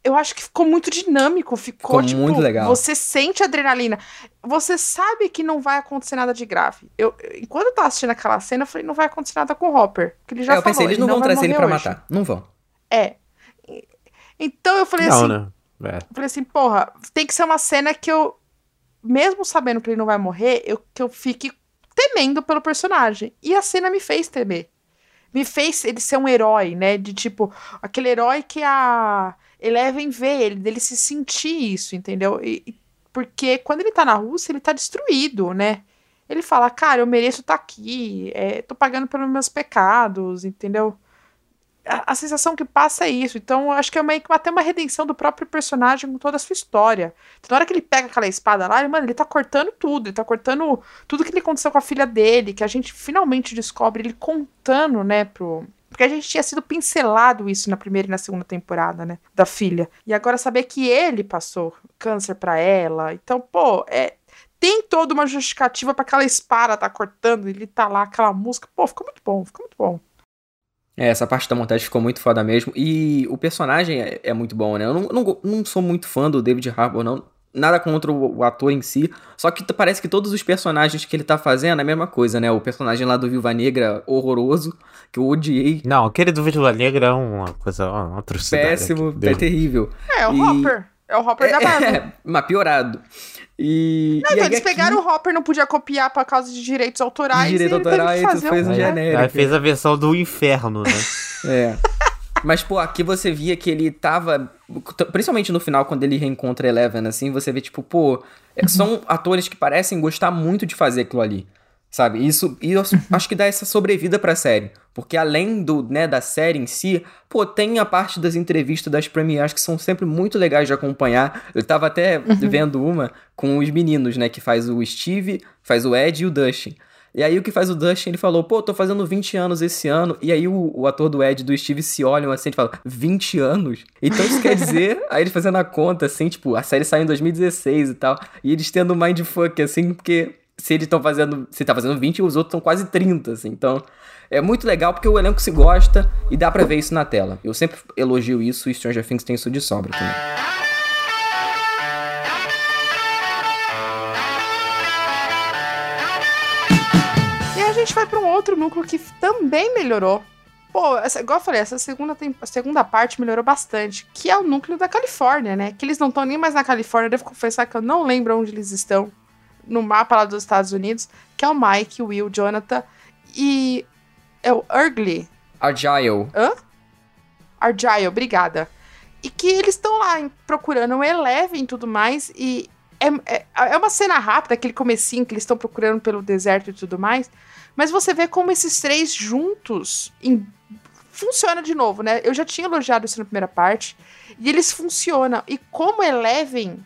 Eu acho que ficou muito dinâmico, ficou, Ficou tipo, muito legal. você sente adrenalina. Você sabe que não vai acontecer nada de grave. Eu, eu- enquanto eu tava assistindo aquela cena, eu falei, não vai acontecer nada com o Hopper. Que ele já é, eu falou, pensei, eles não, vão vai trazer ele morrer pra hoje. matar. Não vão. É. Então eu falei não, assim, né? É. eu falei assim, porra, tem que ser uma cena que eu, mesmo sabendo que ele não vai morrer, eu, que eu fique temendo pelo personagem. E a cena me fez temer. Me fez ele ser um herói, né? De tipo, aquele herói que a Eleven vê ele, dele se sentir isso, entendeu? E, porque quando ele tá na Rússia, ele tá destruído, né? Ele fala, cara, eu mereço estar aqui, é, tô pagando pelos meus pecados, entendeu? A, a sensação que passa é isso. Então, acho que é meio que até uma redenção do próprio personagem com toda a sua história. Então, na hora que ele pega aquela espada lá, ele, mano, ele tá cortando tudo. Ele tá cortando tudo que aconteceu com a filha dele, que a gente finalmente descobre ele contando, né, pro, porque a gente tinha sido pincelado isso na primeira e na segunda temporada, né? Da filha. E agora saber que ele passou câncer para ela. Então, pô, é. Tem toda uma justificativa para aquela espada tá cortando, ele tá lá, aquela música. Pô, ficou muito bom, ficou muito bom. É, essa parte da montagem ficou muito foda mesmo. E o personagem é, é muito bom, né? Eu não, não, não, sou muito fã do David Harbour, não. Nada contra o, o, ator em si. Só que parece que todos os personagens que ele tá fazendo é a mesma coisa, né? O personagem lá do Viúva Negra, horroroso, que eu odiei. Não, aquele do Viúva Negra é uma coisa, uma atrocidade. Péssimo, é terrível. É, o e... Hopper. É o Hopper é, da Marvel. É, mas piorado. E. Não, e então, eles aqui... pegaram o Hopper, não podia copiar por causa de direitos autorais. Direito autorais, e fez um genérico. Aí fez a versão do inferno, né? é. Mas, pô, aqui você via que ele tava. Principalmente no final, quando ele reencontra Eleven, assim, você vê, tipo, pô. É. São atores que parecem gostar muito de fazer aquilo ali. Sabe? Isso, e eu acho que dá essa sobrevida pra série. Porque além do, né, da série em si, pô, tem a parte das entrevistas das premieres que são sempre muito legais de acompanhar. Eu tava até uhum. vendo uma com os meninos, né, que faz o Steve, faz o Ed e o Dustin. E aí o que faz o Dustin, ele falou, pô, tô fazendo 20 anos esse ano. E aí o, o ator do Ed e do Steve se olham assim e falam, 20 anos? Então isso quer dizer, aí eles fazendo a conta, assim, tipo, a série saiu em 2016 e tal. E eles tendo um mindfuck, assim, porque se eles estão fazendo. Se tá fazendo 20 os outros estão quase 30, assim. Então, é muito legal porque o elenco se gosta e dá pra ver isso na tela. Eu sempre elogio isso e Stranger Things tem isso de sobra também. E a gente vai para um outro núcleo que também melhorou. Pô, essa, igual eu falei, essa segunda, segunda parte melhorou bastante, que é o núcleo da Califórnia, né? Que eles não estão nem mais na Califórnia, devo confessar que eu não lembro onde eles estão no mapa lá dos Estados Unidos, que é o Mike, o Will, Jonathan e é o Urgly. Argyle. Hã? Argyle, obrigada. E que eles estão lá procurando o Eleven e tudo mais, e é, é, é, uma cena rápida, aquele comecinho que eles estão procurando pelo deserto e tudo mais, mas você vê como esses três juntos em, funciona de novo, né? Eu já tinha elogiado isso na primeira parte, e eles funcionam. E como Eleven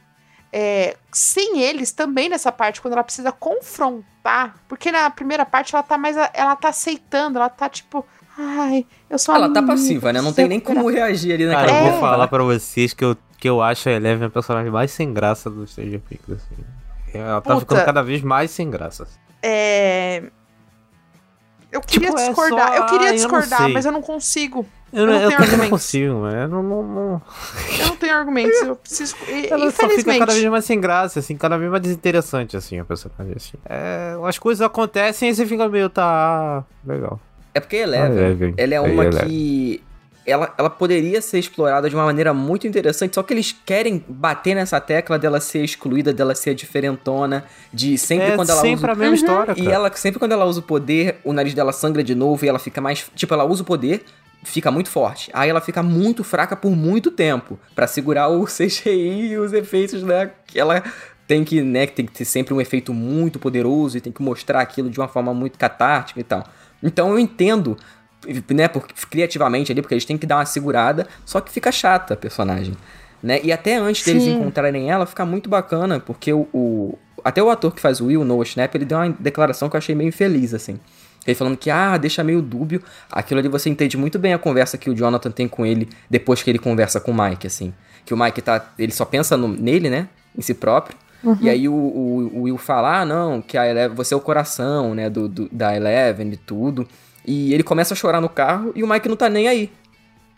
é, sem eles também nessa parte, quando ela precisa confrontar, porque na primeira parte ela tá mais. Ela tá aceitando, ela tá tipo. Ai, eu sou Ela tá passiva, né? Não tem nem como reagir ali naquela Cara, eu vou falar pra vocês que eu, que eu acho a Eleven a personagem mais sem graça do Stranger Things, assim. Ela tá Puta. ficando cada vez mais sem graça. É. Eu queria tipo, discordar, é só... eu queria discordar, eu mas eu não consigo. Eu, não, eu, eu não consigo, mas eu não, não, não... Eu não tenho argumentos, eu preciso. Ela Infelizmente. só fica cada vez mais sem graça, assim, cada vez mais desinteressante, assim, a personagem. Assim. É, as coisas acontecem e você fica meio, tá. Legal. É porque Eleven, ela é uma que. Ela, ela poderia ser explorada de uma maneira muito interessante, só que eles querem bater nessa tecla dela ser excluída, dela ser diferentona, de sempre é quando ela sempre usa... a mesma uhum. história, cara. E ela, sempre quando ela usa o poder, o nariz dela sangra de novo e ela fica mais... Tipo, ela usa o poder, fica muito forte. Aí ela fica muito fraca por muito tempo para segurar o CGI e os efeitos né, que ela tem que, né, tem que ter sempre um efeito muito poderoso e tem que mostrar aquilo de uma forma muito catártica e tal. Então eu entendo, né, porque, criativamente ali, porque eles têm que dar uma segurada, só que fica chata a personagem, né? E até antes Sim. deles encontrarem ela, fica muito bacana, porque o, o, até o ator que faz o Will, Noah Schnapp, ele deu uma declaração que eu achei meio infeliz, assim. Ele falando que, ah, deixa meio dúbio. Aquilo ali você entende muito bem a conversa que o Jonathan tem com ele depois que ele conversa com o Mike, assim. Que o Mike tá. Ele só pensa no, nele, né? Em si próprio. Uhum. E aí o, o, o, Will fala, ah, não, que a Eleven, você é o coração, né, do, do, da Eleven e tudo. E ele começa a chorar no carro e o Mike não tá nem aí.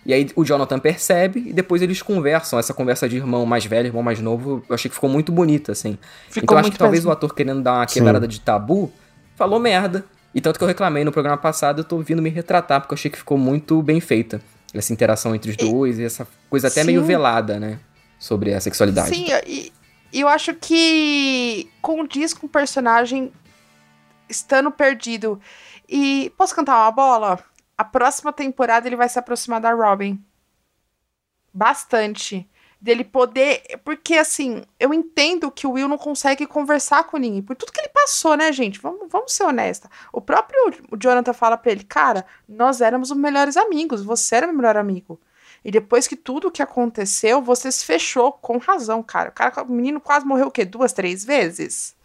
E aí o Jonathan percebe e depois eles conversam. Essa conversa de irmão mais velho, irmão mais novo, eu achei que ficou muito bonita, assim. Ficou então acho que talvez o ator querendo dar uma quebrada Sim. de tabu, falou merda. E tanto que eu reclamei no programa passado, eu tô vindo me retratar, porque eu achei que ficou muito bem feita. Essa interação entre os dois e essa coisa até Sim. meio velada, né? Sobre a sexualidade. Sim, e eu acho que condiz com o personagem estando perdido. E posso cantar uma bola? A próxima temporada ele vai se aproximar da Robin. Bastante. Dele poder. Porque, assim, eu entendo que o Will não consegue conversar com ninguém. Por tudo que ele passou, né, gente? Vamos, vamos ser honesta. O próprio Jonathan fala pra ele: Cara, nós éramos os melhores amigos. Você era meu melhor amigo. E depois que tudo que aconteceu, você se fechou com razão, cara. O, cara, o menino quase morreu o quê? Duas, três vezes?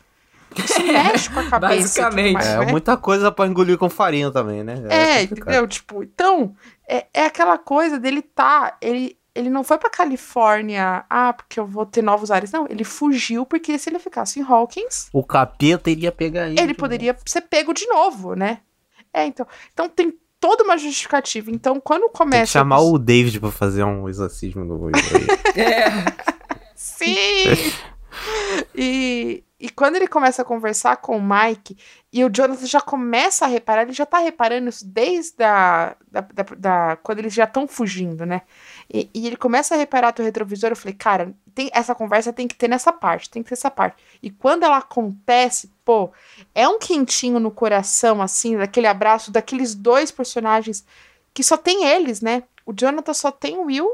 Isso mexe com a cabeça. Basicamente. mais, É né? muita coisa pra engolir com farinha também, né? É, complicado. entendeu? Tipo, então, é, é aquela coisa dele tá. Ele, ele não foi pra Califórnia, ah, porque eu vou ter novos ares. Não, ele fugiu porque se ele ficasse em Hawkins, O capeta iria pegar ele. ele poderia ser pego de novo, né? É, então. Então tem toda uma justificativa. Então, quando Tem que começa. chamar o David pra fazer um exorcismo no. É. Sim! e, e quando ele começa a conversar com o Mike, e o Jonathan já começa a reparar, ele já tá reparando isso desde a, da, da, da- quando eles já estão fugindo, né? E, e ele começa a reparar do retrovisor, eu falei, cara, tem, essa conversa tem que ter nessa parte, tem que ter essa parte. E quando ela acontece, pô, é um quentinho no coração, assim, daquele abraço daqueles dois personagens que só tem eles, né? O Jonathan só tem o Will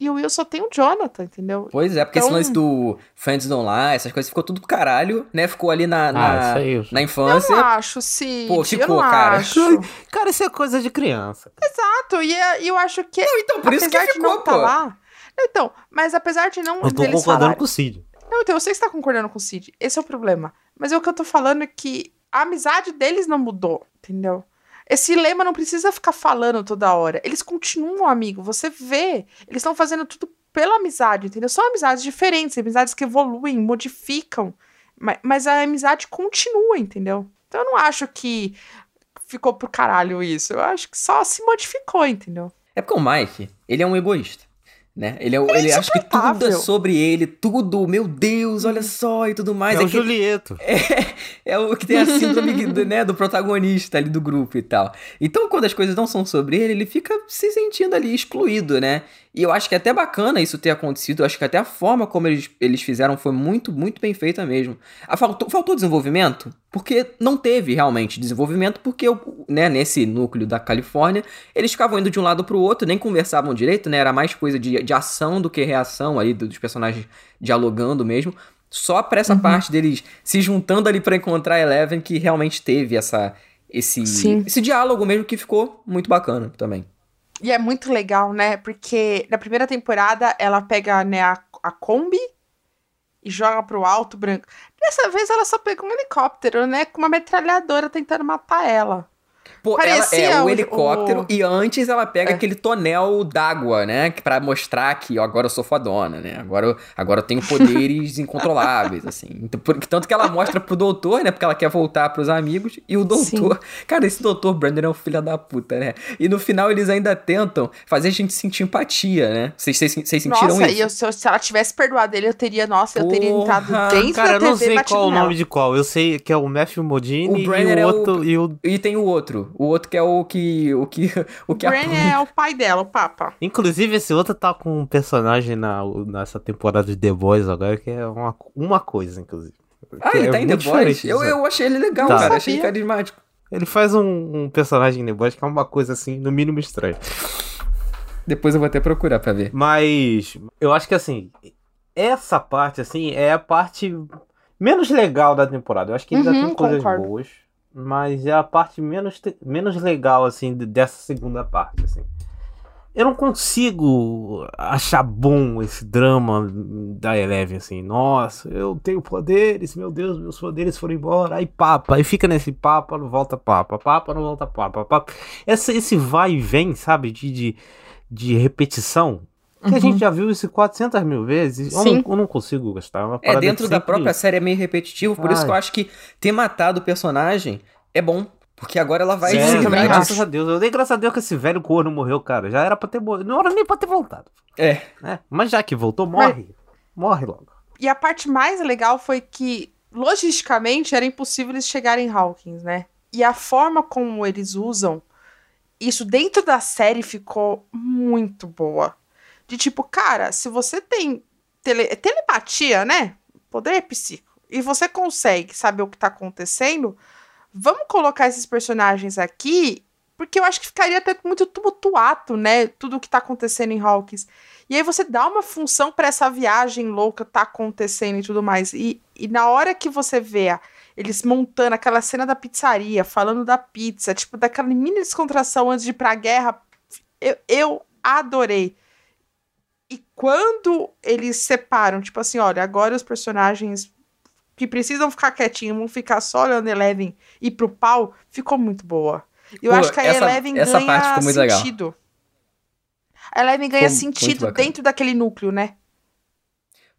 e o Will só tem o Jonathan, entendeu? Pois é, porque esse Então- lance do Friends Don't Lie, essas coisas, ficou tudo do caralho, né? Ficou ali na, na, Ah, isso aí. na Eu infância. não acho, Cid. Pô, eu ficou, não cara. acho. Cara, isso é coisa de criança. Exato, e é- eu acho que. Não, então, por isso que ficou, não tá lá. Então, mas apesar de não. Eu tô concordando falarem- com o Cid. Não, então, eu sei que você tá concordando com o Cid. Esse é o problema. Mas é o que eu tô falando é que a amizade deles não mudou, entendeu? Esse lema não precisa ficar falando toda hora. Eles continuam amigos. Você vê, eles estão fazendo tudo pela amizade, entendeu? São amizades diferentes, amizades que evoluem, modificam. Mas, mas a amizade continua, entendeu? Então eu não acho que ficou pro caralho isso. Eu acho que só se modificou, entendeu? É porque o Mike, ele é um egoísta. Né? Ele, é, o- ele acha que tudo é sobre ele, tudo, meu Deus, olha só e tudo mais. é o que- Julieto. é o que tem a síndrome do, né, do protagonista ali do grupo e tal. Então, quando as coisas não são sobre ele, ele fica se sentindo ali excluído, né? E eu acho que é até bacana isso ter acontecido. Eu acho que até a forma como eles, eles fizeram foi muito, muito bem feita mesmo. Ah, faltou, faltou desenvolvimento? Porque não teve realmente desenvolvimento, porque o- né, nesse núcleo da Califórnia, eles ficavam indo de um lado pro outro, nem conversavam direito, né? Era mais coisa de, de ação do que reação ali, dos personagens dialogando mesmo. Só pra essa parte deles se juntando ali pra encontrar a Eleven que realmente teve essa, esse, Sim. esse diálogo mesmo que ficou muito bacana também. E é muito legal, né? Porque na primeira temporada ela pega né, a, a Kombi e joga pro alto branco. Dessa vez ela só pegou um helicóptero, né? Com uma metralhadora tentando matar ela. Pô, Parecia ela é o, o- helicóptero o- e antes ela pega É. aquele tonel d'água, né? que- Pra mostrar que ó, agora eu sou fodona, né? Agora, eu- agora eu tenho poderes incontroláveis, assim. Então, por- tanto que ela mostra pro doutor, né? Porque ela quer voltar pros amigos. E o doutor. Cara, esse doutor Brandon é um filho da puta, né? E no final eles ainda tentam fazer a gente sentir empatia, né? Vocês, vocês, vocês sentiram nossa, isso? e eu- se, eu- ela tivesse perdoado ele, eu teria, nossa, eu teria Porra, entrado dentro Cara, eu da não TV sei e batido qual o nome de qual. Eu sei que é o Matthew Modini O e é o o- outro. E o... E tem o outro. O outro que é o que. O que. O que Bran é o pai dela, o Papa. Inclusive, esse outro tá com um personagem na, nessa temporada de The Boys agora, que é uma, uma coisa, inclusive. Ah, Que ele é tá em The Boys? Eu, sabe? eu achei ele legal, Tá. cara. Achei ele carismático. Ele faz um, um personagem em The Boys que é uma coisa assim, no mínimo estranha. Depois eu vou até procurar pra ver. Mas eu acho que assim, essa parte assim é a parte menos legal da temporada. Eu acho que ainda Uhum, tem coisas concordo. boas, mas é a parte menos, menos legal assim de- dessa segunda parte, assim. Eu não consigo achar bom esse drama da Eleven, assim. Nossa, eu tenho poderes, meu Deus, meus poderes foram embora. Aí papa, aí fica nesse papa, não volta papa, papa, não volta papa, papa. Esse vai e vem, sabe, de, de, de repetição. Que a gente já viu isso 400 mil vezes. Eu Uhum. Não, eu não consigo gostar. É, É, dentro da própria série é meio repetitivo, por isso Ai. que eu acho que ter matado o personagem é bom. Porque agora ela vai Sim, também graças a Deus. Eu dei graças a Deus que esse velho corno morreu, cara. Já era pra ter morrido. Não era nem pra ter voltado. É. Né? Mas já que voltou, morre. Morre logo. E a parte mais legal foi que, logisticamente, era impossível eles chegarem em Hawkins, né? E a forma como eles usam isso dentro da série ficou muito boa. De tipo, cara, se você tem tele- telepatia, né? Poder psíquico. E você consegue saber o que tá acontecendo, vamos colocar esses personagens aqui Porque eu acho que ficaria até muito tumultuado, né? Tudo que tá acontecendo em Hawkins. E aí você dá uma função para essa viagem louca tá acontecendo e tudo mais. E, e na hora que você vê a, eles montando aquela cena da pizzaria, falando da pizza, tipo, daquela mini descontração antes de ir pra guerra, eu, eu adorei. E quando eles separam, tipo assim, olha, agora os personagens que precisam ficar quietinhos vão ficar só olhando Eleven e pro pau, ficou muito boa. Eu Pô, acho que a essa- Eleven essa ganha parte muito legal. sentido. A Eleven ganha muito sentido dentro daquele núcleo, né?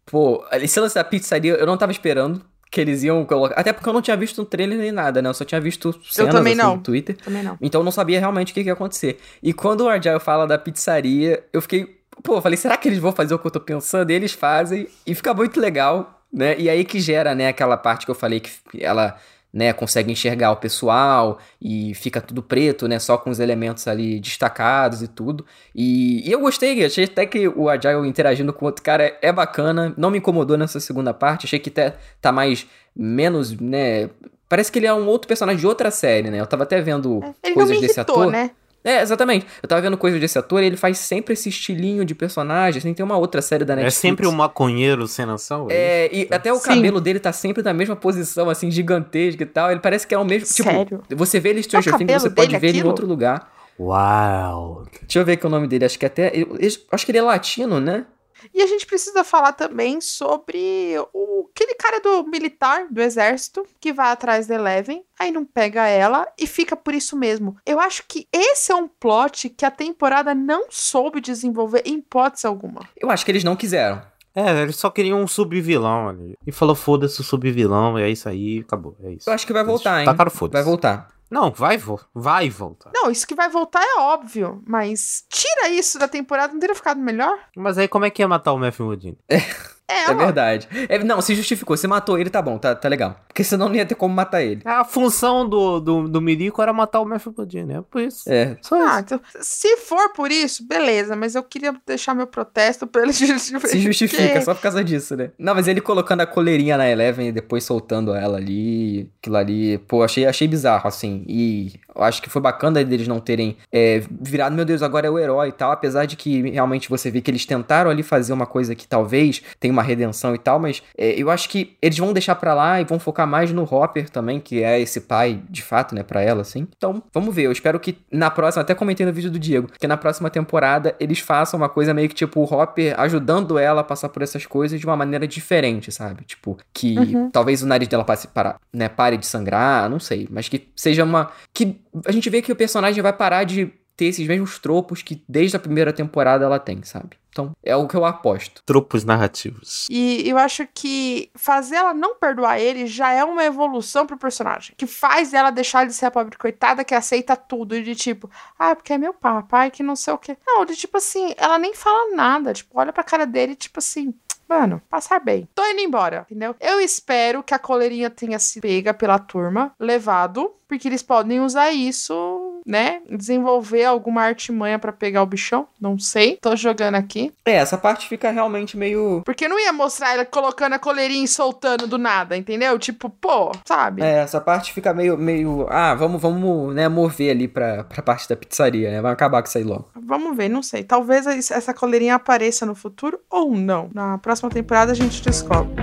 Pô, esse lance da pizzaria eu não tava esperando que eles iam colocar. Até porque eu não tinha visto no trailer nem nada, né? Eu só tinha visto cenas também assim, não. no Twitter. Também não. Então eu não sabia realmente o que, que ia acontecer. E quando o Argyle fala da pizzaria, eu fiquei. Pô, eu falei, será que eles vão fazer o que eu tô pensando? E eles fazem, e fica muito legal, né? E aí que gera, né, aquela parte que eu falei que ela, né, consegue enxergar o pessoal e fica tudo preto, né? Só com os elementos ali destacados e tudo. E, e eu gostei, achei até que o Agile interagindo com outro cara é bacana. Não me incomodou nessa segunda parte, achei que até tá mais. menos, né? Parece que ele é um outro personagem de outra série, né? Eu tava até vendo Ele não coisas desse irritou, ator. né? É, exatamente. Eu tava vendo coisas desse ator e ele faz sempre esse estilinho de personagem. Assim, tem uma outra série da É Netflix. sempre um maconheiro sem noção? É, e até o Sim. cabelo dele tá sempre na mesma posição, assim, gigantesca e tal. Ele parece que é o mesmo. Sério? Tipo, você vê ele em Stranger É o Things, você pode ver ele em aquilo? outro lugar. Uau. Deixa eu ver aqui o nome dele. Acho que até. eu- eu acho que ele é latino, né? E a gente precisa falar também sobre o, aquele cara do militar, do exército, que vai atrás da Eleven, aí não pega ela e fica por isso mesmo. Eu acho que esse é um plot que a temporada não soube desenvolver em hipótese alguma. Eu acho que eles não quiseram. É, eles só queriam um subvilão ali. E falou, foda-se o subvilão, é isso aí, acabou. É isso. Eu acho que vai voltar, hein? Tacaram foda-se. Vai voltar. Não, vai, vo vai voltar. Não, isso que vai voltar é óbvio, mas tira isso da temporada, não teria ficado melhor? Mas aí como é que ia matar o Matthew Modine? É, É ó, verdade. É, não, se justificou. Você matou ele, tá bom, tá, tá legal. Porque senão não ia ter como matar ele. A função do, do, do Milico era matar o Matthew Modine, é por isso. É. Só Ah, isso. então, se for por isso, beleza, mas eu queria deixar meu protesto pra ele justificar. Se justifica só por causa disso, né? Não, mas ele colocando a coleirinha na Eleven e depois soltando ela ali, aquilo ali, pô, achei, achei bizarro, assim. E eu acho que foi bacana deles não terem é, virado, meu Deus, agora é o herói e tal, apesar de que realmente você vê que eles tentaram ali fazer uma coisa que talvez tenha uma redenção e tal, mas é, eu acho que eles vão deixar pra lá e vão focar mais no Hopper também, que é esse pai, de fato, né, pra ela, assim. Então, vamos ver, eu espero que na próxima, até comentei no vídeo do Diego, que na próxima temporada eles façam uma coisa meio que tipo o Hopper ajudando ela a passar por essas coisas de uma maneira diferente, sabe? Tipo, que Uhum. talvez o nariz dela passe para, né, pare de sangrar, não sei, mas que seja uma que a gente vê que o personagem vai parar de ter esses mesmos tropos que desde a primeira temporada ela tem, sabe? Então, é o que eu aposto. Tropos narrativos. E eu acho que fazer ela não perdoar ele já é uma evolução pro personagem. Que faz ela deixar de ser a pobre coitada que aceita tudo. E de tipo, ah, porque é meu papai, que não sei o quê. Não, de tipo assim, ela nem fala nada. Tipo, olha pra cara dele, tipo assim. Mano, passar bem. Tô indo embora, entendeu? Eu espero que a coleirinha tenha sido pega pela turma, levado, porque eles podem usar isso, né? Desenvolver alguma artimanha pra pegar o bichão. Não sei. Tô jogando aqui. É, essa parte fica realmente meio Porque não ia mostrar ela colocando a coleirinha e soltando do nada, entendeu? Tipo, pô, sabe? É, essa parte fica meio, meio. Ah, vamos, vamos, né, mover ali pra, pra parte da pizzaria, né? Vai acabar com isso aí logo. Vamos ver, não sei. Talvez es- essa coleirinha apareça no futuro ou não. Na próxima temporada a gente descobre.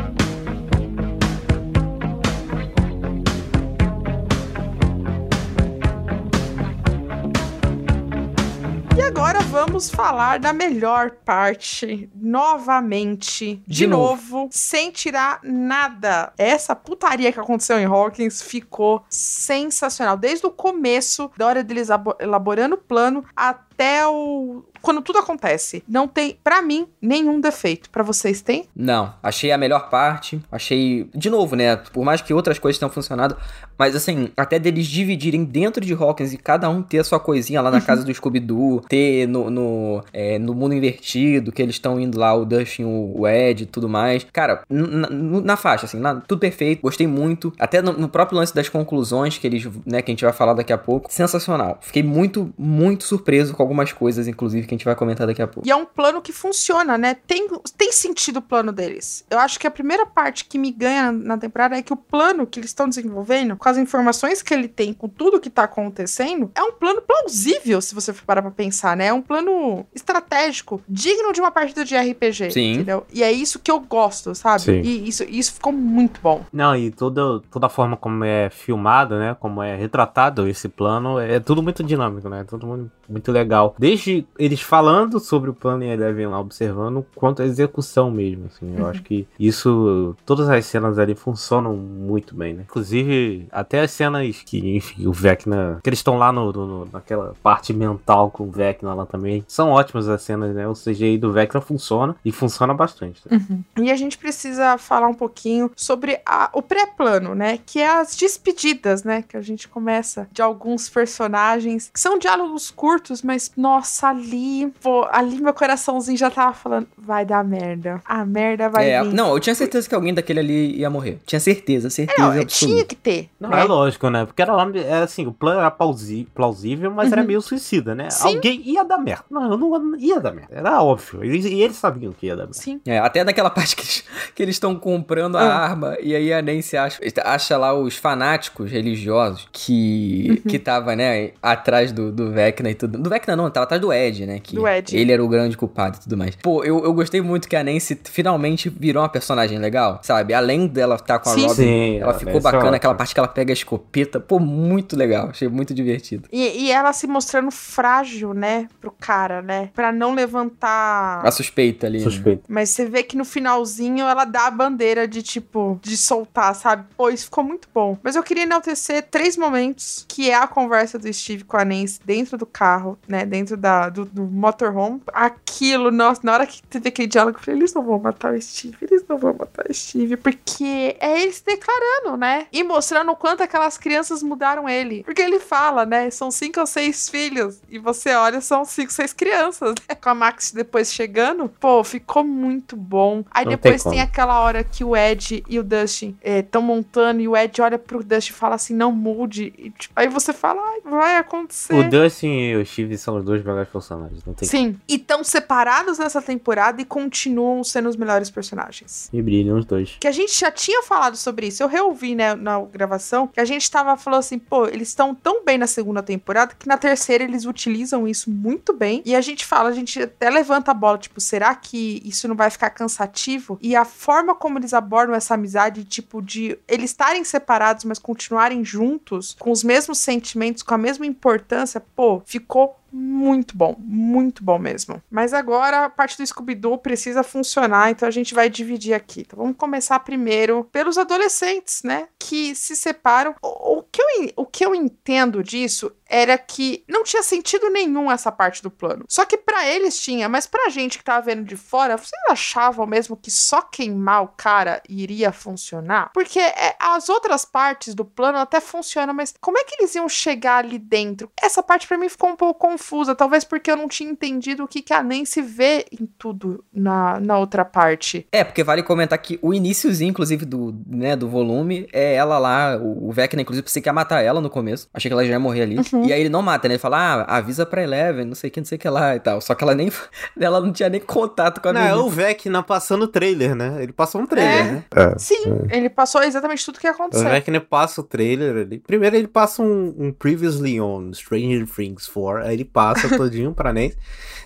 E agora vamos falar da melhor parte, novamente, de, De novo. novo. sem tirar nada. Essa putaria que aconteceu em Hawkins ficou sensacional. Desde o começo, da hora deles abo- elaborando o plano, até o. Quando tudo acontece. Não tem, pra mim, nenhum defeito. Pra vocês tem? Não, achei a melhor parte. Achei. De novo, né? Por mais que outras coisas tenham funcionado. Mas assim, até deles dividirem dentro de Hawkins e cada um ter a sua coisinha lá na casa do Scooby-Doo, ter no, no, é, no mundo invertido, que eles estão indo lá, o Dustin, o, Ed e tudo mais. Cara, na, faixa, assim, na- tudo perfeito, gostei muito. Até no, no próprio lance das conclusões que eles, né, que a gente vai falar daqui a pouco. Sensacional. Fiquei muito, muito surpreso com algumas coisas, inclusive, que a gente vai comentar daqui a pouco. E é um plano que funciona, né? Tem, tem sentido o plano deles. Eu acho que a primeira parte que me ganha na temporada é que o plano que eles estão desenvolvendo, com as informações que ele tem, com tudo que tá acontecendo, é um plano plausível, se você for parar pra pensar, né? É um plano estratégico, digno de uma partida de RPG. Sim. Entendeu? E é isso que eu gosto, sabe? Sim. E isso, isso ficou muito bom. Não, e toda, toda a forma como é filmado, né? Como é retratado esse plano, é tudo muito dinâmico, né? Tudo muito, muito legal. Desde eles falando sobre o plano e Eleven lá observando, quanto a execução mesmo, assim. Eu acho que isso, todas as cenas ali funcionam muito bem, né? Inclusive, até as cenas que, enfim, o Vecna, que eles estão lá no, no- naquela parte mental com o Vecna lá também, são ótimas as cenas, né? O CGI do Vecna funciona e funciona bastante. né? E a gente precisa falar um pouquinho sobre a- o pré-plano, né? Que é as despedidas, né? Que a gente começa de alguns personagens, que são diálogos curtos, mas nossa, ali, pô, ali meu coraçãozinho já tava falando, vai dar merda. A merda vai É, vir. não, eu tinha certeza que alguém daquele ali ia morrer. Tinha certeza, certeza Não, é, absoluta. tinha que ter. Não, né? é lógico, né? Porque era lá, era assim, o plano era plausível, mas era Uhum. meio suicida, né? Sim. Alguém ia dar merda. Não, eu não ia dar merda. Era óbvio. Eles- E eles, sabiam que ia dar merda. Sim. É, até naquela parte que eles que eles estão comprando a Ah. arma e aí a Nancy acha, acha lá os fanáticos religiosos que Uhum. que tava, né, atrás do, do Vecna e tudo. Do Vecna não, tava atrás do Ed, né, que Do Ed. ele era o grande culpado e tudo mais. Pô, eu, eu gostei muito que a Nancy finalmente virou uma personagem legal, sabe? Além dela estar com a Sim. Robin, Sim, ela a ficou Nancy é bacana, aquela parte que ela pega a escopeta, pô, muito legal, achei muito divertido. E, e ela se mostrando frágil, né? Pro cara, né? Pra não levantar. A suspeita ali. né? Suspeito. Mas você vê que no finalzinho ela dá a bandeira de tipo, de soltar, sabe? Pô, isso ficou muito bom. Mas eu queria enaltecer três momentos, que é a conversa do Steve com a Nancy dentro do carro, né? Dentro da, do, do motorhome. Aquilo, nossa, na hora que teve aquele diálogo, eu falei, eles não vão matar o Steve, eles não vão matar o Steve. Porque é ele se declarando, né? E mostrando o quanto aquelas crianças mudaram ele. Porque ele fala, né? São cinco ou seis filhos. E você olha, são cinco, seis crianças, né? Com a Max depois chegando. Pô, ficou muito bom. Aí Não depois tem tem, aquela hora que o Ed e o Dustin estão montando e o Ed olha pro Dustin e fala assim, não mude. E, tipo, aí você fala, ai, vai acontecer. O Dustin e o Steve são os dois melhores personagens. Não tem Sim. E estão separados nessa temporada e continuam sendo os melhores personagens. que brilham os dois. Que a gente já tinha falado sobre isso. Eu reouvi, né, na gravação, que a gente tava falando assim, pô, eles estão tão bem na segunda temporada que na terceira eles utilizam isso muito bem. E a gente fala, a gente até levanta a bola, tipo, será que isso não vai ficar cansativo? E a forma como eles abordam essa amizade, tipo, de eles estarem separados, mas continuarem juntos, com os mesmos sentimentos, com a mesma importância, pô, ficou muito bom, muito bom mesmo. Mas agora a parte do Scooby-Doo precisa funcionar, então a gente vai dividir aqui. Então vamos começar primeiro pelos adolescentes, né? Que se separam. O, o que, eu, o que eu entendo disso era que não tinha sentido nenhum essa parte do plano. Só que pra eles tinha, mas pra gente que tava vendo de fora, vocês achavam mesmo que só queimar o cara iria funcionar? Porque é, as outras partes do plano até funcionam, mas como é que eles iam chegar ali dentro? Essa parte pra mim ficou um pouco confusa, talvez porque eu não tinha entendido o que, que a Nancy vê em tudo na, na outra parte. É, porque vale comentar que o iníciozinho, inclusive, do, né, do volume, é ela lá, o, o Vecna, inclusive, pensei que ia matar ela no começo. Achei que ela já ia morrer ali. E aí ele não mata, né? Ele fala, ah, avisa pra Eleven, não sei o que, não sei o que lá e tal. Só que ela nem. Ela não tinha nem contato com a Não, é o Vecna passando o trailer, né? Ele passou um trailer, É. né? É. Sim, ele passou exatamente tudo que ia O. Vecna passa o trailer ali. Primeiro ele passa um, um Previously on Stranger Things 4. Aí ele passa todinho pra Nancy.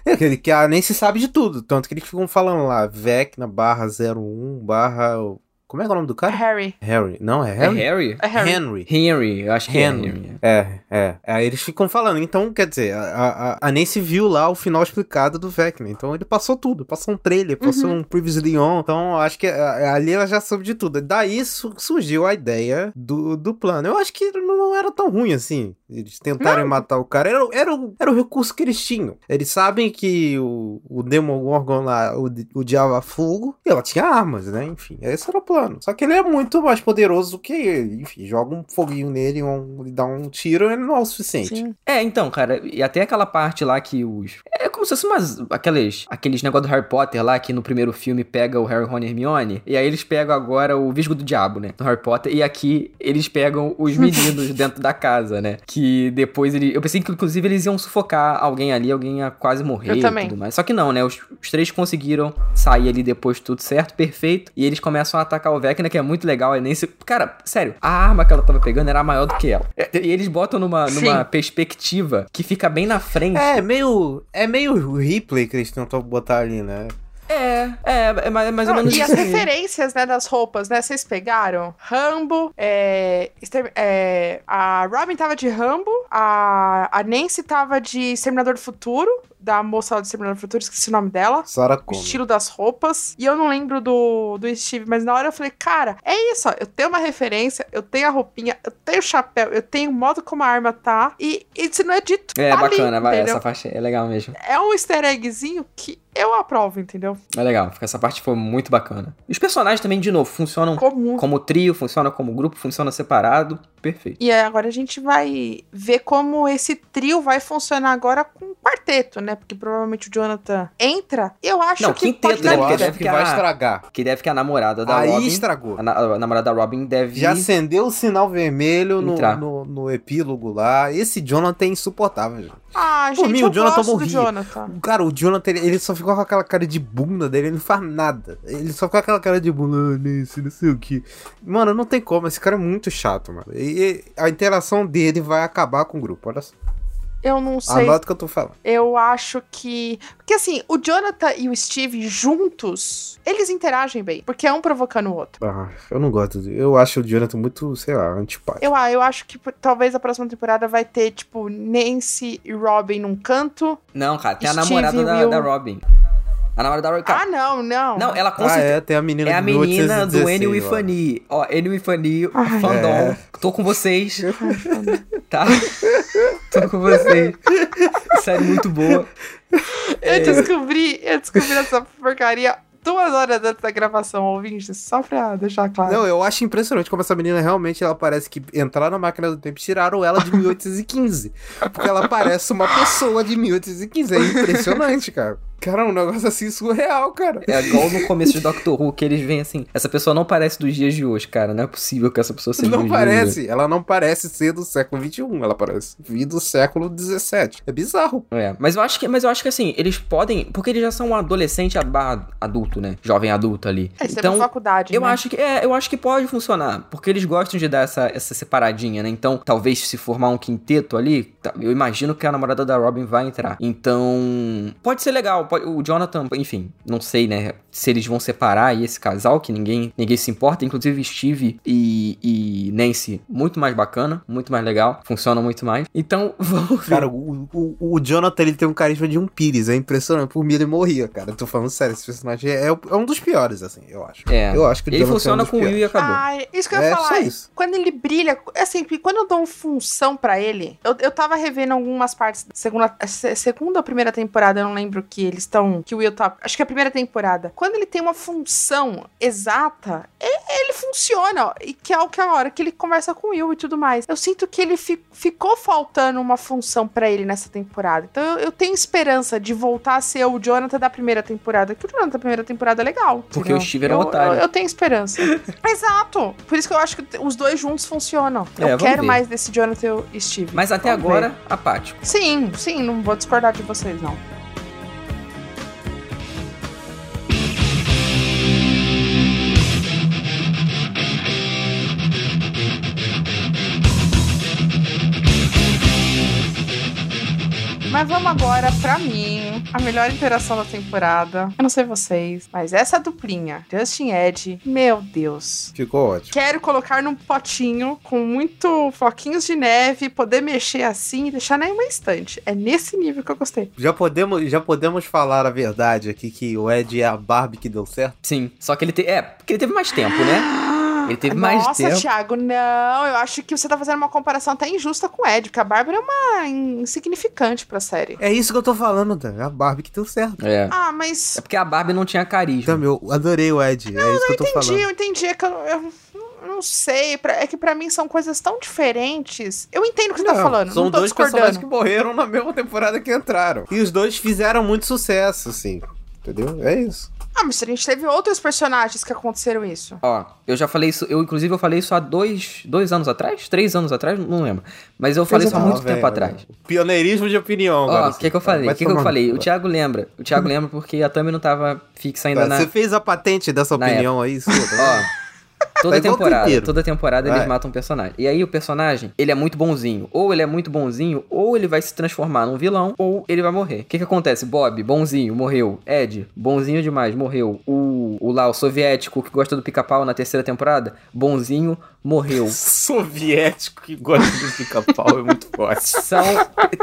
É, que, ele- que a Nancy sabe de tudo. Tanto que eles ficam falando lá, Vecna barra 01 barra... Como é que é o nome do cara? Harry. Harry. Não, é É Harry? É Harry. Henry. Henry, eu acho que é Henry. Henry. É, é. Aí eles ficam falando. Então, quer dizer, a, a, a Nancy viu lá o final explicado do Vecna. Então ele passou tudo. Passou um trailer, passou um Previously On. Então acho que a- ali ela já soube de tudo. Daí su- surgiu a ideia do, do plano. Eu acho que não era tão ruim assim. Eles tentarem matar o cara. Era, era, o- era o recurso que eles tinham. Eles sabem que o, o Demogorgon lá, o, o Diabo Fogo, e ela tinha armas, né? Enfim, esse era o plano. Só que ele é muito mais poderoso do que ele. Enfim, joga um foguinho nele, um, e dá um tiro, ele não é o suficiente. Sim. É, então, cara, e até aquela parte lá que os. É, como se fosse umas, aqueles, aqueles negócios do Harry Potter lá, que no primeiro filme pega o Harry, Ron e Hermione, e aí eles pegam agora o Visgo do Diabo, né, do Harry Potter, e aqui eles pegam os meninos dentro da casa, né, que depois ele, eu pensei que inclusive eles iam sufocar alguém ali, alguém ia quase morrer Eu e tudo mais. Só que não, né, os, os três conseguiram sair ali depois tudo certo, perfeito, e eles começam a atacar o Vecna, que é muito legal, é nem se... Cara, sério, a arma que ela tava pegando era maior do que ela. E eles botam numa, numa perspectiva que fica bem na frente. É, meio. É meio replay que eles tentam botar ali, né? É, é, é mais, é mais ou Não, menos e as isso. aí. referências, né, das roupas, né? Vocês pegaram? Rambo, é, exter- é, a Robin tava de Rambo, a, a Nancy tava de Exterminador do Futuro, da moça lá do Exterminador do Futuro, esqueci o nome dela. Sarah O Connor. estilo das roupas. E eu não lembro do, do Steve, mas na hora eu falei, cara, é isso, ó. Eu tenho uma referência, eu tenho a roupinha, eu tenho o chapéu, eu tenho o modo como a arma tá. E isso não é dito. É ali, bacana, vai, entendeu? essa faixa é legal mesmo. É um easter eggzinho que eu aprovo, entendeu? É legal, essa parte foi muito bacana. Os personagens também, de novo, funcionam Comum. como trio, funcionam como grupo, funcionam separado. Perfeito. E agora a gente vai ver como esse trio vai funcionar agora com o quarteto, né? Porque provavelmente o Jonathan entra. Eu acho Não, que quinteto, pode né? Porque deve que que vai a- estragar. Que deve que a namorada da Aí Robin. estragou. A, na- a namorada da Robin deve. Já acendeu o sinal vermelho no, no, no epílogo lá. Esse Jonathan é insuportável, gente. Ah, Por gente, mim, eu o Jonathan gosto do morria. Jonathan. Cara, o Jonathan, ele, só ficou com aquela cara de bunda dele, ele não faz nada. Ele só fica com aquela cara de bunda, ah, nesse, não sei o que. Mano, não tem como, esse cara é muito chato, mano. E, e a interação dele vai acabar com o grupo, olha só. Eu não sei. Anota o que eu tô falando. Eu acho que. Porque assim, o Jonathan e o Steve juntos, eles interagem bem. Porque é um provocando o outro. Ah, eu não gosto. de- Eu acho o Jonathan muito, sei lá, antipático. Eu, ah, eu acho que talvez a próxima temporada vai ter, tipo, Nancy e Robin num canto. Não, cara, tem a Steve namorada da, Will. da Robin. A namorada da Robin. Cara, ah, não, não. não, ela com Ah, certeza. é, tem a menina É a menina do 1816 Ennio lá. Ifani. Ó, Ennio Ifani, Ai. fandom. É. Tô com vocês. tá? Tô com vocês. Série muito boa. É. Eu descobri, eu descobri essa porcaria duas horas antes da gravação, ouvintes, só pra deixar claro. Não, eu acho impressionante como essa menina realmente ela parece que entraram na máquina do tempo e tiraram ela de 1815. porque ela parece uma pessoa de 1815. É impressionante, cara. Cara, um negócio assim surreal, cara. É igual no começo de Doctor Who, que eles veem assim, essa pessoa não parece dos dias de hoje, cara. Não é possível que essa pessoa seja Não parece, ela não parece ser do século XXI, ela parece vir do século XVII. É bizarro. É, mas eu acho que, mas eu acho que assim, eles podem, porque eles já são um adolescente adulto, né? Jovem adulto ali. É, isso é então, faculdade, eu né? acho que é, eu acho que pode funcionar, porque eles gostam de dar essa, essa separadinha, né? Então, talvez se formar um quinteto ali, eu imagino que a namorada da Robin vai entrar. Então, pode ser legal, pode- o Jonathan, enfim, não sei, né, se eles vão separar aí esse casal que ninguém, ninguém se importa, inclusive Steve e, e Nancy, muito mais bacana, muito mais legal, funciona muito mais. Então, vamos ver. Cara, o, o, o Jonathan ele tem um carisma de um Pires, é impressionante. Por mim ele morria, cara. Eu tô falando sério, esse personagem é, é um dos piores, assim, eu acho. É. Eu acho que o ele Jonathan funciona é um com o Will e acabou. Ah, isso que eu ia É, falar. só isso. Quando ele brilha, assim, porque quando eu dou função pra ele, eu, eu tava revendo algumas partes da segunda, se- segunda ou primeira temporada, eu não lembro que eles estão, que o Will tá, acho que é a primeira temporada. Quando ele tem uma função exata, ele funciona, e que é o que é a hora que ele conversa com o Will e tudo mais. Eu sinto que ele fi- ficou faltando uma função pra ele nessa temporada. Então eu, eu tenho esperança de voltar a ser o Jonathan da primeira temporada, que o Jonathan da primeira temporada é legal. Porque o Steve era eu, otário. Eu, eu tenho esperança. Exato. Por isso que eu acho que os dois juntos funcionam. É, eu quero ver. mais desse Jonathan e Steve. Mas até Vamos agora, ver. apático. Sim, sim, não vou discordar de vocês, não. Mas vamos agora, pra mim, a melhor interação da temporada. Eu não sei vocês, mas essa duplinha, Justin e Ed, meu Deus. Ficou ótimo. Quero colocar num potinho com muito floquinhos de neve, poder mexer assim e deixar em uma estante. É nesse nível que eu gostei. Já podemos, já podemos falar a verdade aqui que o Ed é a Barbie que deu certo? Sim. Só que ele teve. É, porque ele teve mais tempo, né? Ele teve mais Nossa, tempo. Thiago, não. Eu acho que você tá fazendo uma comparação até injusta com o Ed, porque a Bárbara é uma insignificante pra série. É isso que eu tô falando, Dan. É a Barbie que deu certo. É. Ah, mas. É porque a Barbie não tinha carisma. Então, eu adorei o Ed. é isso que eu tô Entendi, falando. eu entendi. É que eu, eu- não sei. pra- é que pra mim são coisas tão diferentes. Eu entendo o que você tá Não, falando. São não tô dois personagens que morreram na mesma temporada que entraram. E os dois fizeram muito sucesso, assim. Entendeu? É isso. Ah, mas a gente teve outros personagens que aconteceram isso. Ó, eu já falei isso, eu inclusive eu falei isso há dois, dois anos atrás? Três anos atrás? Não lembro. Mas eu falei isso há muito velho, tempo atrás. Pioneirismo de opinião. Ó, o que que eu falei? O que que eu falei? O. Thiago lembra. O Thiago lembra porque a Thumb não tava fixa ainda Tá, na... Você fez a patente dessa opinião aí, sua, Ó, toda Tá igual temporada, toda temporada eles Vai. matam um personagem. E aí o personagem, ele é muito bonzinho. Ou ele é muito bonzinho, ou ele vai se transformar num vilão, ou ele vai morrer. O que que acontece? Bob, bonzinho, morreu. Ed, bonzinho demais, morreu. O, o lá, o soviético que gosta do pica-pau na terceira temporada, bonzinho, morreu. Soviético que gosta de pica-pau é muito forte. São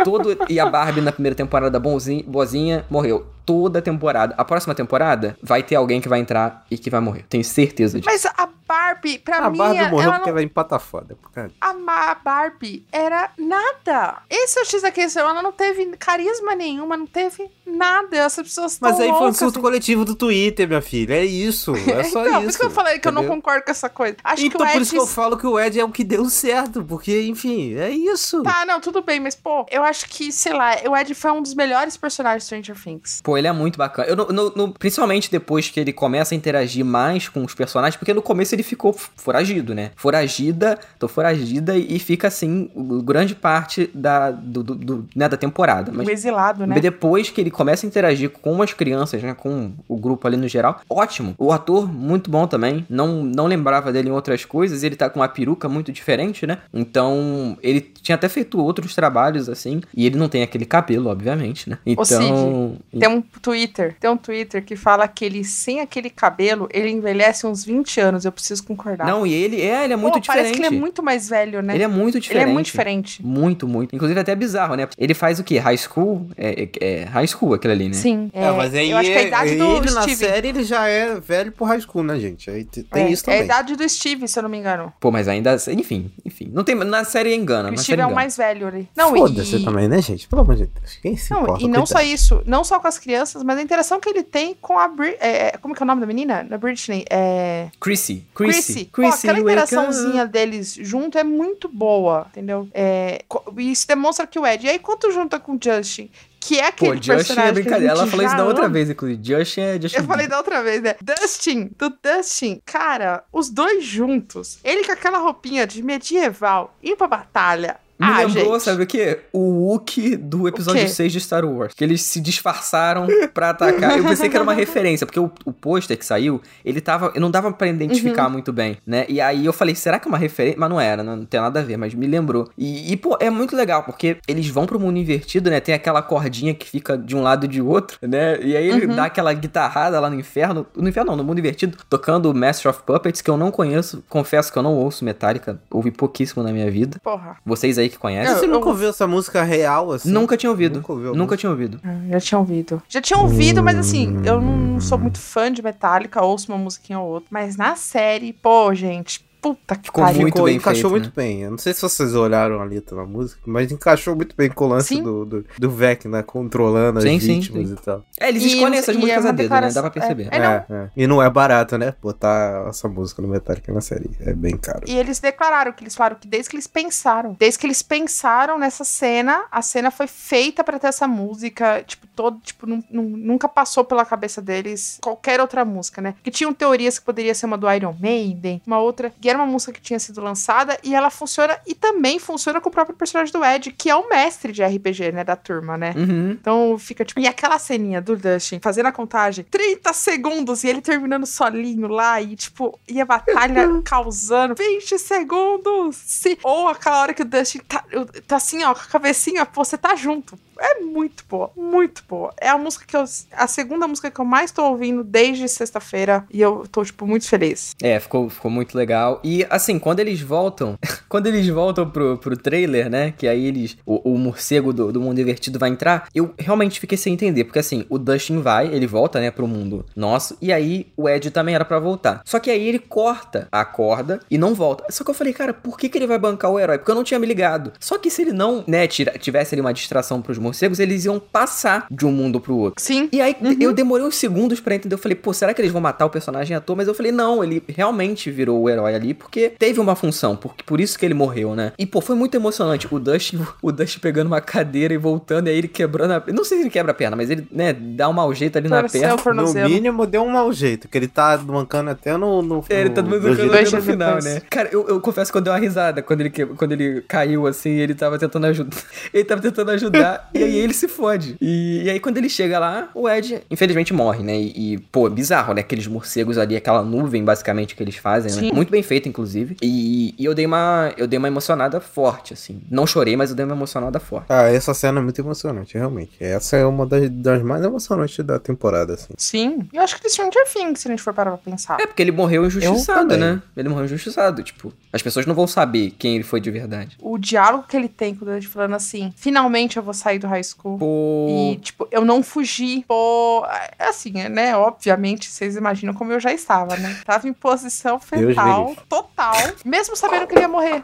todo e a Barbie na primeira temporada bonzinho, boazinha morreu. Toda temporada. A próxima temporada vai ter alguém que vai entrar e que vai morrer. Tenho certeza disso. Mas a Barbie, pra A mim, Barbie morreu ela porque não... ela empata foda. A a Barbie era nada. Esse é o X da questão. Ela não teve carisma nenhuma, não teve nada. Essas pessoas estão Mas aí foi um surto assim. coletivo do Twitter, minha filha. É isso. É só então, isso. por isso que eu falei que eu não entendeu? concordo com essa coisa. Acho então que o por Ed... isso que eu falo que o Ed é o que deu certo. Porque, enfim, é isso. Tá, não, tudo bem, mas, pô, eu acho que, sei lá, o Ed foi um dos melhores personagens de Stranger Things. Pô, ele é muito bacana. Eu, no- no- no- principalmente depois que ele começa a interagir mais com os personagens, porque no começo ele ficou foragido, né? Foragida, tô foragida e fica assim, grande parte da, do, do- do- né, da temporada. Mas o exilado, né? depois que ele começa a interagir com as crianças, né? Com o grupo ali no geral, ótimo. O ator, muito bom também. Não, não lembrava dele em outras coisas. Ele tá com uma peruca muito diferente, né? Então, ele tinha até feito outros trabalhos assim. E ele não tem aquele cabelo, obviamente, né? Então. Cid, Tem um Twitter, tem um Twitter que fala que ele, sem aquele cabelo, ele envelhece uns 20 anos. Eu preciso concordar. Não, e ele é, ele é muito Pô, diferente. Parece que ele é muito mais velho, né? Ele é muito diferente. Ele é muito diferente. Muito, muito. Inclusive até bizarro, né? Ele faz o quê? High school? É, é- é high school aquele ali, né? Sim. É, mas aí eu acho que a idade do ele na Steve. série ele já é velho pro high school, né, gente? Aí tem é, isso é a também. idade do Steve, se eu não me engano. Pô, mas ainda. Enfim, enfim. Não tem, na série engana. o Na Steve é o mais velho ali. Não, Foda-se e... também, né, gente? Pelo amor de Deus. Quem se Não, importa? e não só isso, não só com as crianças, mas a interação que ele tem com a Bri é, como que é o nome da menina? Da Britney. É. Chrissy. Chrissy. Chrissy. Pô, aquela interaçãozinha deles junto é muito boa, entendeu? É, e isso demonstra que o Ed. E aí, quando junta com o Justin, que é Pô, aquele Justin é personagem. a brincadeira. Ela falou isso da outra ama. vez, inclusive. Justin é Justin. Eu falei da outra vez, né? Dustin, do Dustin, cara, os dois juntos, ele com aquela roupinha de medieval, ir pra batalha. Me ah, lembrou, gente. sabe o quê? O Wookie do episódio quê? 6 de Star Wars. Que eles se disfarçaram pra atacar. Eu pensei que era uma referência, porque o, o pôster que saiu, ele tava. Não dava pra identificar Uhum. muito bem, né? E aí eu falei, será que é uma referência? Mas não era, não, não tem nada a ver, mas me lembrou. E, e, pô, é muito legal, porque eles vão pro mundo invertido, né? Tem aquela cordinha que fica de um lado e de outro, né? E aí ele Uhum. dá aquela guitarrada lá no inferno. No inferno não, no mundo invertido, tocando Master of Puppets, que eu não conheço. Confesso que eu não ouço Metallica, ouvi pouquíssimo na minha vida. Porra. Vocês aí que conhecem. Você Eu- nunca ouviu essa música real, assim? Nunca tinha ouvido. Nunca ouviu Nunca tinha ouvido. Ah, Já tinha ouvido. Já tinha ouvido, mas assim, eu não sou muito fã de Metallica, ouço uma musiquinha ou outra. Mas na série, pô, gente, puta que Ficou pariu. muito bem encaixou feito, muito bem. Eu não sei se vocês olharam a letra da música, mas encaixou muito bem com o lance do, do, do Vecna controlando Sim, as sim, vítimas sim. e tal. É, eles E escolhem essas músicas é a dedo, né? Dá pra declaração- perceber. É, não. é. E não é barato, né? Botar essa música no Metallica na série. É bem caro. E eles declararam que eles falaram que desde que eles pensaram, desde que eles pensaram nessa cena, a cena foi feita pra ter essa música, tipo, todo, tipo, nun- nun- nunca passou pela cabeça deles qualquer outra música, né? Que tinham teorias que poderia ser uma do Iron Maiden, uma outra, que era uma música que tinha sido lançada e ela funciona e também funciona com o próprio personagem do Ed, que é o mestre de RPG, né, da turma, né? Uhum. Então fica tipo. E aquela ceninha do Dustin fazendo a contagem, 30 segundos, e ele terminando solinho lá, e tipo, e a batalha causando 20 segundos. Se... Ou aquela hora que o Dustin tá, tá assim, ó, com a cabecinha, pô, você tá junto. É muito boa, muito boa. É a música que eu. A segunda música que eu mais tô ouvindo desde sexta-feira. E eu tô, tipo, muito feliz. É, ficou, ficou muito legal. E assim, quando eles voltam, quando eles voltam pro, pro trailer, né? Que aí eles. O, o morcego do, do mundo invertido vai entrar, eu realmente fiquei sem entender. Porque assim, o Dustin vai, ele volta, né, pro mundo nosso. E aí o Ed também era pra voltar. Só que aí ele corta a corda e não volta. Só que eu falei, cara, por que, que ele vai bancar o herói? Porque eu não tinha me ligado. Só que se ele não, né, tira, tivesse ali uma distração pros morcegos, eles iam passar de um mundo pro outro. Sim. E aí Uhum. eu demorei uns segundos pra entender. Eu falei, pô, será que eles vão matar o personagem à toa? Mas eu falei, não, ele realmente virou o herói ali porque teve uma função, porque por isso que ele morreu, né? E pô, foi muito emocionante. O Dust, o Dust pegando uma cadeira e voltando, e aí ele quebrando a. Não sei se ele quebra a perna, mas ele, né, dá um mau jeito ali na perna. o No mínimo deu um mau jeito, que ele tá mancando até no. no É, ele tá no- dando do jeito- dois no final, né? Cara, eu, eu confesso que eu dei uma risada quando ele, quando ele caiu assim, ele tava tentando ajudar. Ele tava tentando ajudar e aí ele se fode. E, e aí quando ele chega lá, o Ed, infelizmente, morre, né? E, e, pô, bizarro, né? Aqueles morcegos ali, aquela nuvem basicamente que eles fazem, né? Sim. Muito bem feito, inclusive. E, e eu dei uma. Eu dei uma emocionada forte, assim. Não chorei, mas eu dei uma emocionada forte. Ah, essa cena é muito emocionante, realmente. Essa é uma das, das mais emocionantes da temporada, assim. Sim. Eu acho que de Stranger Things, se a gente for parar pra pensar. É, porque ele morreu injustiçado, né? Ele morreu injustiçado. Tipo, as pessoas não vão saber quem ele foi de verdade. O diálogo que ele tem com o Dante falando assim, finalmente eu vou sair do high school. Pô. E, tipo, eu não fugi. Pô, é assim, né? Obviamente, vocês imaginam como eu já estava, né? Tava em posição fetal, total, mesmo sabendo que ele ia morrer,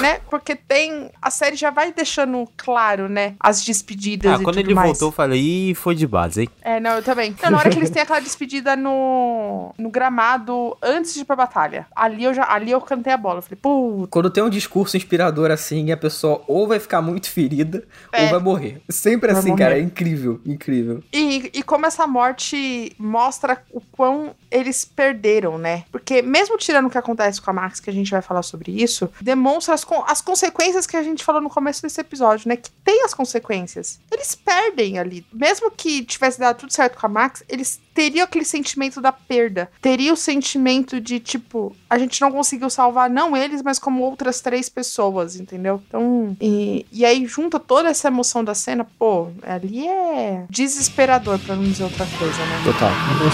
né? Porque tem. A série já vai deixando claro, né? As despedidas. Ah, e quando ele mais. voltou, eu falei, ih, foi de base, hein? É, não, eu também. Não, na hora que eles têm aquela despedida no, no gramado antes de ir pra batalha. Ali eu já ali eu cantei a bola. Eu falei, pô, Quando tem um discurso inspirador assim, a pessoa ou vai ficar muito ferida É. ou vai morrer. Sempre Vai assim, morrer. cara. É incrível, incrível. E, e como essa morte mostra o quão eles perderam, né? Porque mesmo tirando o que acontece com a Max, que a gente vai falar sobre isso, demonstra as, as consequências que a gente falou no começo desse episódio, né? Que tem as consequências. Eles perdem ali. Mesmo que tivesse dado tudo certo com a Max, eles teriam aquele sentimento da perda. Teria o sentimento de, tipo, a gente não conseguiu salvar não eles, mas como outras três pessoas, entendeu? Então, e, e aí junta toda essa emoção da cena, pô, ali é desesperador, pra não dizer outra coisa, né? Total. E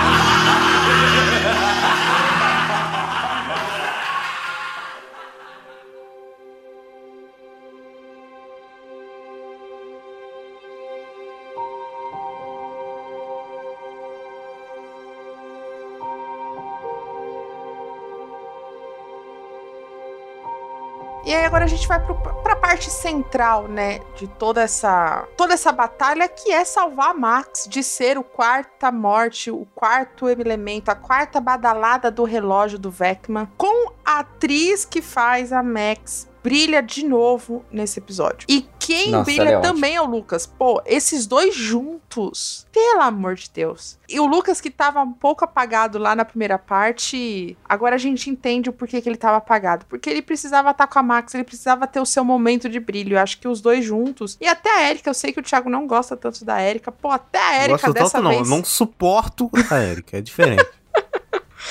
aí agora a gente vai pro, pra parte central, né, de toda essa toda essa batalha, que é salvar a Max de ser o quarta morte, o quarto elemento, a quarta badalada do relógio do Vecman, com a atriz que faz a Max brilha de novo nesse episódio. E quem Nossa, brilha é também é o Lucas. Pô, esses dois juntos, pelo amor de Deus. E o Lucas que tava um pouco apagado lá na primeira parte, agora a gente entende o porquê que ele tava apagado. Porque ele precisava estar com a Max, ele precisava ter o seu momento de brilho. Eu acho que os dois juntos. E até a Erika, eu sei que o Thiago não gosta tanto da Erika. Pô, até a Erika dessa tanto não, eu vez. não suporto a Erika, é diferente.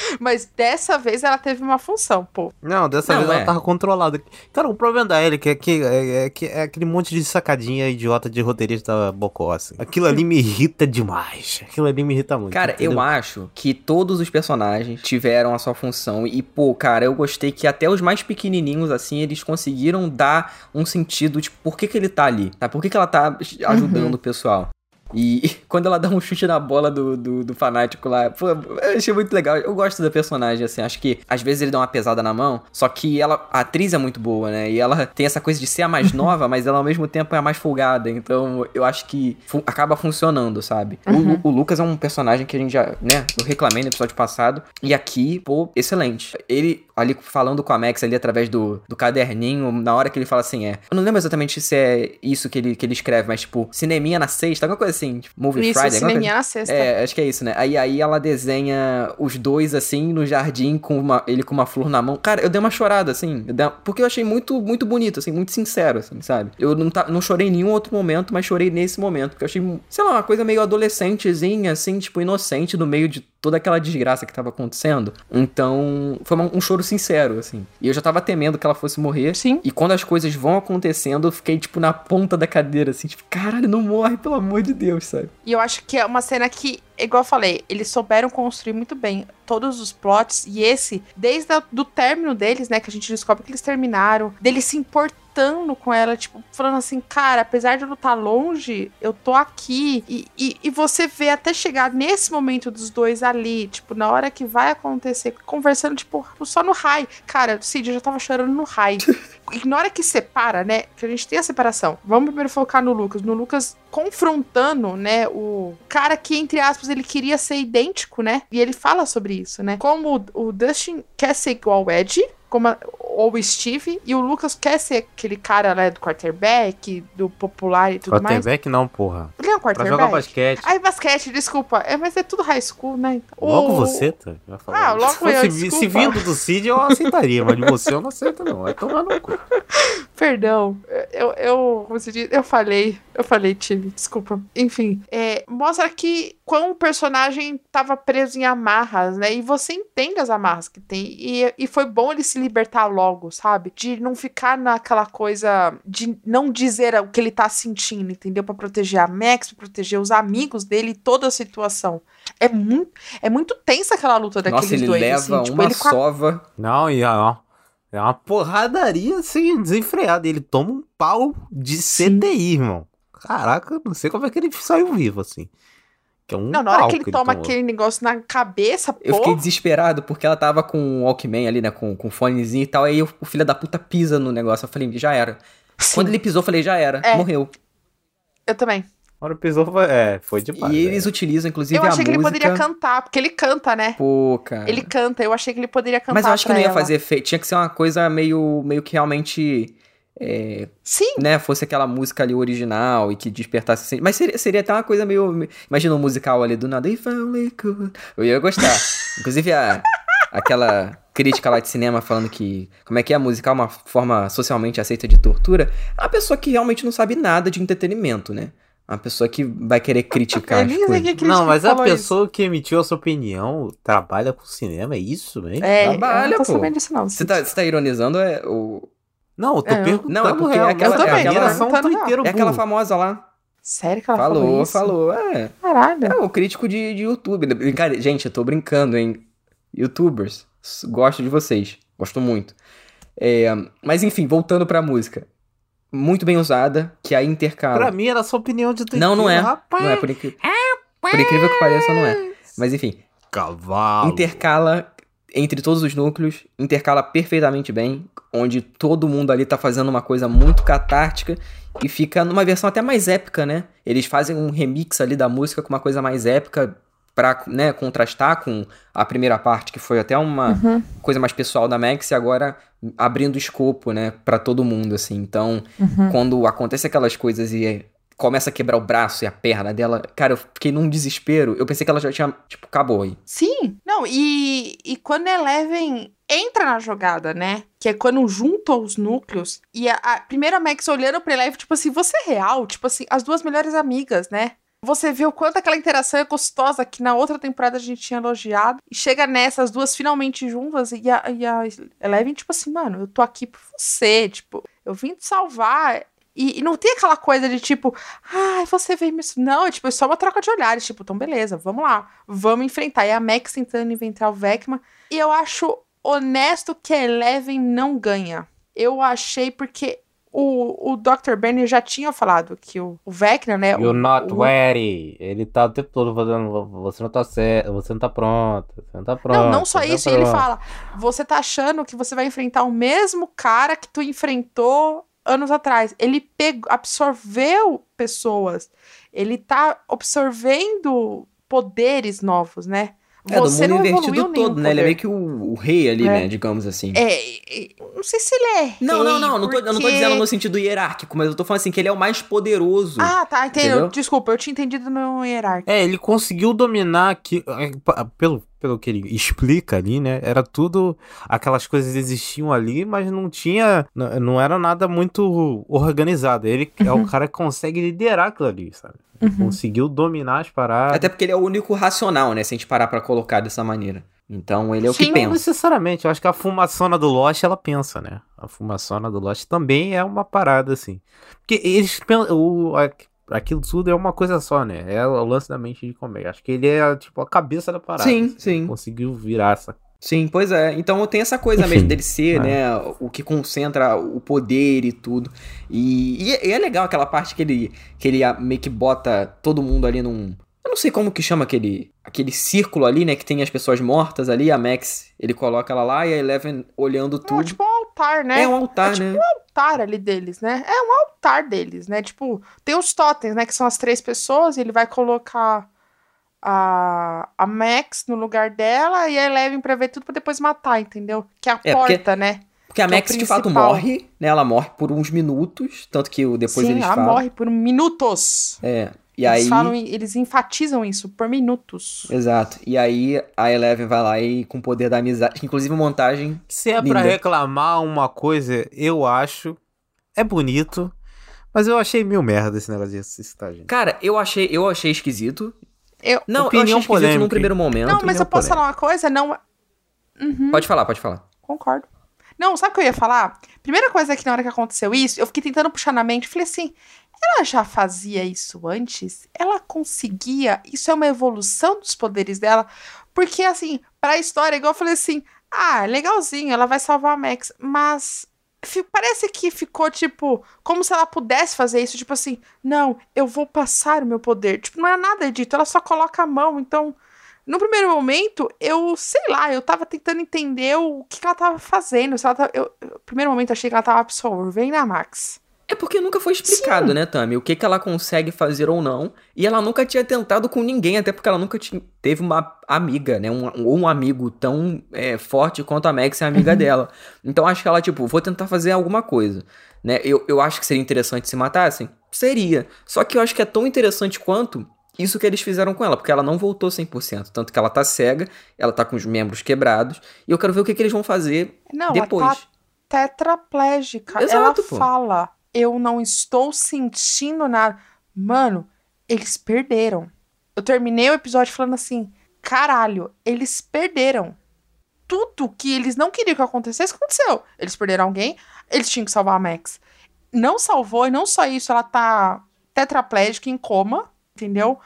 Mas dessa vez ela teve uma função, pô. Não, dessa Não, vez é. ela tava controlada. Cara, o problema da Erika é que é, é que é aquele monte de sacadinha idiota de roteirista bocó, assim. Aquilo ali me irrita demais. Aquilo ali me irrita muito. Cara, eu entendeu? acho que todos os personagens tiveram a sua função. E, pô, cara, eu gostei que até os mais pequenininhos, assim, eles conseguiram dar um sentido de por que, que ele tá ali, tá? Por que, que ela tá ajudando o pessoal. E quando ela dá um chute na bola do, do, do fanático lá, pô, eu achei muito legal. Eu gosto da personagem, assim, acho que às vezes ele dá uma pesada na mão, só que ela, a atriz é muito boa, né? E ela tem essa coisa de ser a mais nova, mas ela ao mesmo tempo é a mais folgada. Então eu acho que fu- acaba funcionando, sabe? O Lu- O, Lucas é um personagem que a gente já, né? Eu reclamei no episódio passado. E aqui, pô, excelente. Ele ali falando com a Max ali através do, do caderninho, na hora que ele fala assim, é. Eu não lembro exatamente se é isso que ele, que ele escreve, mas tipo, cineminha na sexta, alguma coisa assim, tipo, Movie Isso, Friday, cineminha na sexta. é, acho que é isso, né? Aí, aí ela desenha os dois, assim, no jardim, com uma, ele com uma flor na mão. Cara, eu dei uma chorada, assim. eu uma- porque eu achei muito, muito bonito, assim, muito sincero, assim, sabe? Eu não, tá, não chorei em nenhum outro momento, mas chorei nesse momento. Porque eu achei, sei lá, uma coisa meio adolescentezinha, assim, tipo, inocente no meio de toda aquela desgraça que tava acontecendo. Então, foi uma- um choro sincero, assim. E eu já tava temendo que ela fosse morrer. Sim. E quando as coisas vão acontecendo, eu fiquei, tipo, na ponta da cadeira, assim, tipo, caralho, não morre, pelo amor de Deus, sabe? E eu acho que é uma cena que, igual eu falei, eles souberam construir muito bem todos os plots. E esse, desde o do término deles, né? Que a gente descobre que eles terminaram, deles se importarem relatando com ela, tipo, falando assim, cara, apesar de eu não estar longe, eu tô aqui. E, e, e você vê até chegar nesse momento dos dois ali, tipo, na hora que vai acontecer, conversando, tipo, só no high. Cara, Cid, eu já tava chorando no high. E na hora que separa, né? Que a gente tem a separação. Vamos primeiro focar no Lucas. No Lucas confrontando, né? O cara que, entre aspas, ele queria ser idêntico, né? E ele fala sobre isso, né? Como o, o Dustin quer ser igual ao Ed, como a, ou o Steve, e o Lucas quer ser aquele cara lá do quarterback, do popular e tudo mais. Quarterback não, porra. Ele é um Pra quarterback? jogar basquete. Ai, basquete, desculpa. É, mas é tudo high school, né? Logo O- você, tá? Ah, logo se, eu, desculpa. se vindo do Cid, eu aceitaria, mas de você eu não aceito, não. Tomar no cu. Perdão, eu, eu, como se diz, eu falei, eu falei, time, desculpa. Enfim, é, mostra que quão o personagem tava preso em amarras, né? E você entende as amarras que tem. E, e foi bom ele se libertar logo, sabe? De não ficar naquela coisa de não dizer o que ele tá sentindo, entendeu? Pra proteger a Max, pra proteger os amigos dele e toda a situação. É muito, é muito tensa aquela luta daqueles Nossa, ele dois. leva assim, tipo, uma ele com a sova. Não, e ó, é uma porradaria assim, desenfreada. Ele toma um pau de CDI, irmão. Caraca, não sei como é que ele saiu vivo, assim. Que é um Não, na hora que ele toma tomou. aquele negócio na cabeça, Eu pô. fiquei desesperado porque ela tava com o Walkman ali, né? Com, com fonezinho e tal. Aí o, o filho da puta pisa no negócio. Eu falei, já era. Sim, Quando ele pisou, eu falei, já era. É. Morreu. eu também. Hora pisou, foi, é, foi demais. e eles é. utilizam, inclusive, eu a achei que ele música. poderia cantar, porque ele canta, né? Pô, cara. Ele canta, eu achei que ele poderia cantar. Mas eu acho que não ia ela. fazer efeito. Tinha que ser uma coisa meio, meio que realmente. É, Sim, né, fosse aquela música ali original e que despertasse assim. Mas seria, seria até uma coisa meio. Imagina um musical ali do nada. If could. Eu ia gostar. Inclusive, a, aquela crítica lá de cinema falando que. Como é que é a musical? Uma forma socialmente aceita de tortura. É uma pessoa que realmente não sabe nada de entretenimento, né? Uma pessoa que vai querer criticar eu coisas. que Não, mas a falou isso. pessoa que emitiu a sua opinião trabalha com cinema, é isso, velho? É, eu Trabalha, não tô pô. sabendo disso, não. Você tá, você tá ironizando é, o, Não, eu tô É, perguntando. Não, é porque real, é aquela- mas é aquela- tá inteiro é aquela famosa lá. Sério que ela falou, falou, isso? falou. É. Caralho. É o crítico de, de YouTube. Brincadeira. Gente, eu tô brincando, hein? Youtubers, gosto de vocês. Gosto muito. É, mas enfim, voltando pra música. Muito bem usada, que a intercala. Pra mim era só opinião de não, não é. Rapaz, Não é, por, incri... por incrível que pareça, não é. Mas enfim, cavalo. intercala entre todos os núcleos, intercala perfeitamente bem, onde todo mundo ali tá fazendo uma coisa muito catártica e fica numa versão até mais épica, né? Eles fazem um remix ali da música com uma coisa mais épica pra, né, contrastar com a primeira parte, que foi até uma Uhum. coisa mais pessoal da Max, e agora abrindo escopo, né, pra todo mundo, assim. Então, Uhum. quando acontece aquelas coisas e começa a quebrar o braço e a perna dela, cara, eu fiquei num desespero. Eu pensei que ela já tinha, tipo, acabou aí. Sim, não, e, e quando Eleven entra na jogada, né? Que é quando junta os núcleos, e a, a primeira Max olhando pra Eleven, tipo assim, você é real? Tipo assim, as duas melhores amigas, né? Você vê o quanto aquela interação é gostosa, que na outra temporada a gente tinha elogiado. E chega nessa, as duas finalmente juntas, e a, e a Eleven, tipo assim, mano, eu tô aqui por você, tipo, eu vim te salvar. E, e não tem aquela coisa de tipo, ai, você veio me. Não, é tipo, é só uma troca de olhares. Tipo, então beleza, vamos lá, vamos enfrentar. E a Max tentando inventar o Vecma. E eu acho honesto que a Eleven não ganha. Eu achei porque o, o Dr. Benny já tinha falado que o, o Vecna, né? You're o, not o, ready. Ele tá o tempo todo fazendo. Você não tá certo, você não tá pronto, você não tá pronto. Não, não só tá isso. E ele fala: você tá achando que você vai enfrentar o mesmo cara que tu enfrentou anos atrás. Ele pegou, absorveu pessoas. Ele tá absorvendo poderes novos, né? É, do mundo não invertido todo, né? Ele é meio que o, o rei ali, É. né? Digamos assim. É, não sei se ele é. Não, não, rei, não, não tô, eu não tô porque- dizendo no sentido hierárquico, mas eu tô falando assim que ele é o mais poderoso. Ah, tá, entendeu. Entendeu? Desculpa, eu tinha entendido no hierárquico. É, ele conseguiu dominar aqui. é, Pelo, pelo que ele explica ali, né? Era tudo. Aquelas coisas existiam ali, mas não tinha. Não era nada muito organizado. Ele é o cara que consegue liderar aquilo ali, sabe? Uhum. Conseguiu dominar as paradas. Até porque ele é o único racional, né? Se a gente parar pra colocar dessa maneira. Então ele é o Sim, que Não pensa. necessariamente, eu acho que a fumaçona do Lost ela pensa, né? A fumaçona do Lost também é uma parada assim. Porque eles pensam. O, a- aquilo tudo é uma coisa só, né? É o lance da mente de comer. Acho que ele é tipo a cabeça da parada. Sim, assim. sim. Conseguiu virar essa, Sim, pois é. Então tem essa coisa Enfim, mesmo dele ser, é. né? O que concentra o poder e tudo. E, e é- e é legal aquela parte que ele, que ele meio que bota todo mundo ali num. Eu não sei como que chama aquele, aquele círculo ali, né? Que tem as pessoas mortas ali. A Max, ele coloca ela lá e a Eleven olhando É tudo. tipo um altar, né? É um altar, É tipo né? um altar ali deles, né? É um altar deles, né? Tipo, tem os totens, né? Que são as três pessoas, e ele vai colocar a, a Max no lugar dela e a Eleven pra ver tudo pra depois matar, entendeu? Que é a É, porque- porta, né? Porque a que é Max de fato principal. morre, né? Ela morre por uns minutos. Tanto que o- depois Sim, eles ela falam. morre por minutos. É. E eles aí. falam, eles enfatizam isso, por minutos. Exato. E aí a Eleven vai lá e com o poder da amizade. Inclusive montagem. Se é pra Linda. reclamar uma coisa, eu acho. É bonito. Mas eu achei meio merda esse negócio de ressuscitar, gente. Cara, eu achei, eu achei esquisito. Eu, Não, eu Opinião achei esquisito polêmica. num primeiro momento. não, mas eu posso polêmica. falar uma coisa? Não. Uhum. Pode falar, pode falar. Concordo. Não, sabe o que eu ia falar? Primeira coisa que na hora que aconteceu isso, eu fiquei tentando puxar na mente, falei assim, ela já fazia isso antes? Ela conseguia? Isso é uma evolução dos poderes dela? Porque assim, pra história, igual eu falei assim, ah, legalzinho, ela vai salvar a Max, mas parece que ficou tipo, como se ela pudesse fazer isso, tipo assim, não, eu vou passar o meu poder. Tipo, não é nada dito, ela só coloca a mão, então no primeiro momento, eu, sei lá, eu tava tentando entender o que, que ela tava fazendo. Se ela tava, eu, primeiro momento, achei que ela tava absorvendo a Max. É porque nunca foi explicado, né, Tami? O que, que ela consegue fazer ou não. E ela nunca tinha tentado com ninguém, até porque ela nunca teve uma amiga, né? Um, ou um amigo tão é, forte quanto a Max é amiga dela. Então acho que ela, tipo, vou tentar fazer alguma coisa. Né? Eu, eu acho que seria interessante se matassem? Seria. Só que eu acho que é tão interessante quanto isso que eles fizeram com ela, porque ela não voltou 100%. Tanto que ela tá cega, ela tá com os membros quebrados. E eu quero ver o que, que eles vão fazer Não, depois. ela tá tetraplégica. Exato, ela pô. fala, eu não estou sentindo nada. Mano, eles perderam. Eu terminei o episódio falando assim, caralho, eles perderam. Tudo que eles não queriam que acontecesse, aconteceu. Eles perderam alguém, eles tinham que salvar a Max. Não salvou, e não só isso, ela tá tetraplégica, em coma, entendeu?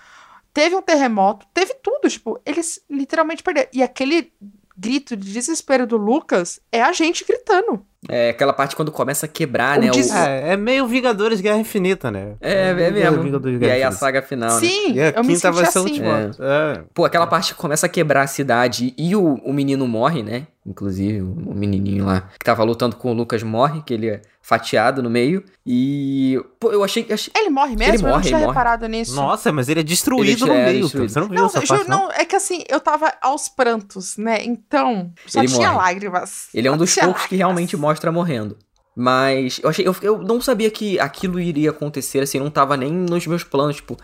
Teve um terremoto, teve tudo, tipo, eles literalmente perderam. E aquele grito de desespero do Lucas é a gente gritando. É aquela parte quando começa a quebrar, O né? des- o- É, é meio Vingadores Guerra Infinita, né? É, é mesmo. Vingadores E Guerra aí a saga final, né? Sim, E a eu me senti vai ser a assim. última. É. Pô, aquela parte que começa a quebrar a cidade e o, o menino morre, né? Inclusive, o, o menininho lá que tava lutando com o Lucas morre, que ele é fatiado no meio. E. Pô, eu achei. achei... Ele morre mesmo? Ele eu não morre, tinha ele morre. reparado nisso. Nossa, mas ele é destruído Ele no é meio. destruído. Você não viu Não, essa parte, não? não, é que assim, eu tava aos prantos, né? Então, só Ele tinha morre. lágrimas. Ele é um dos poucos que realmente lágrimas. Mostra morrendo. Mas eu achei. Eu, eu não sabia que aquilo iria acontecer, assim, não tava nem nos meus planos. Tipo,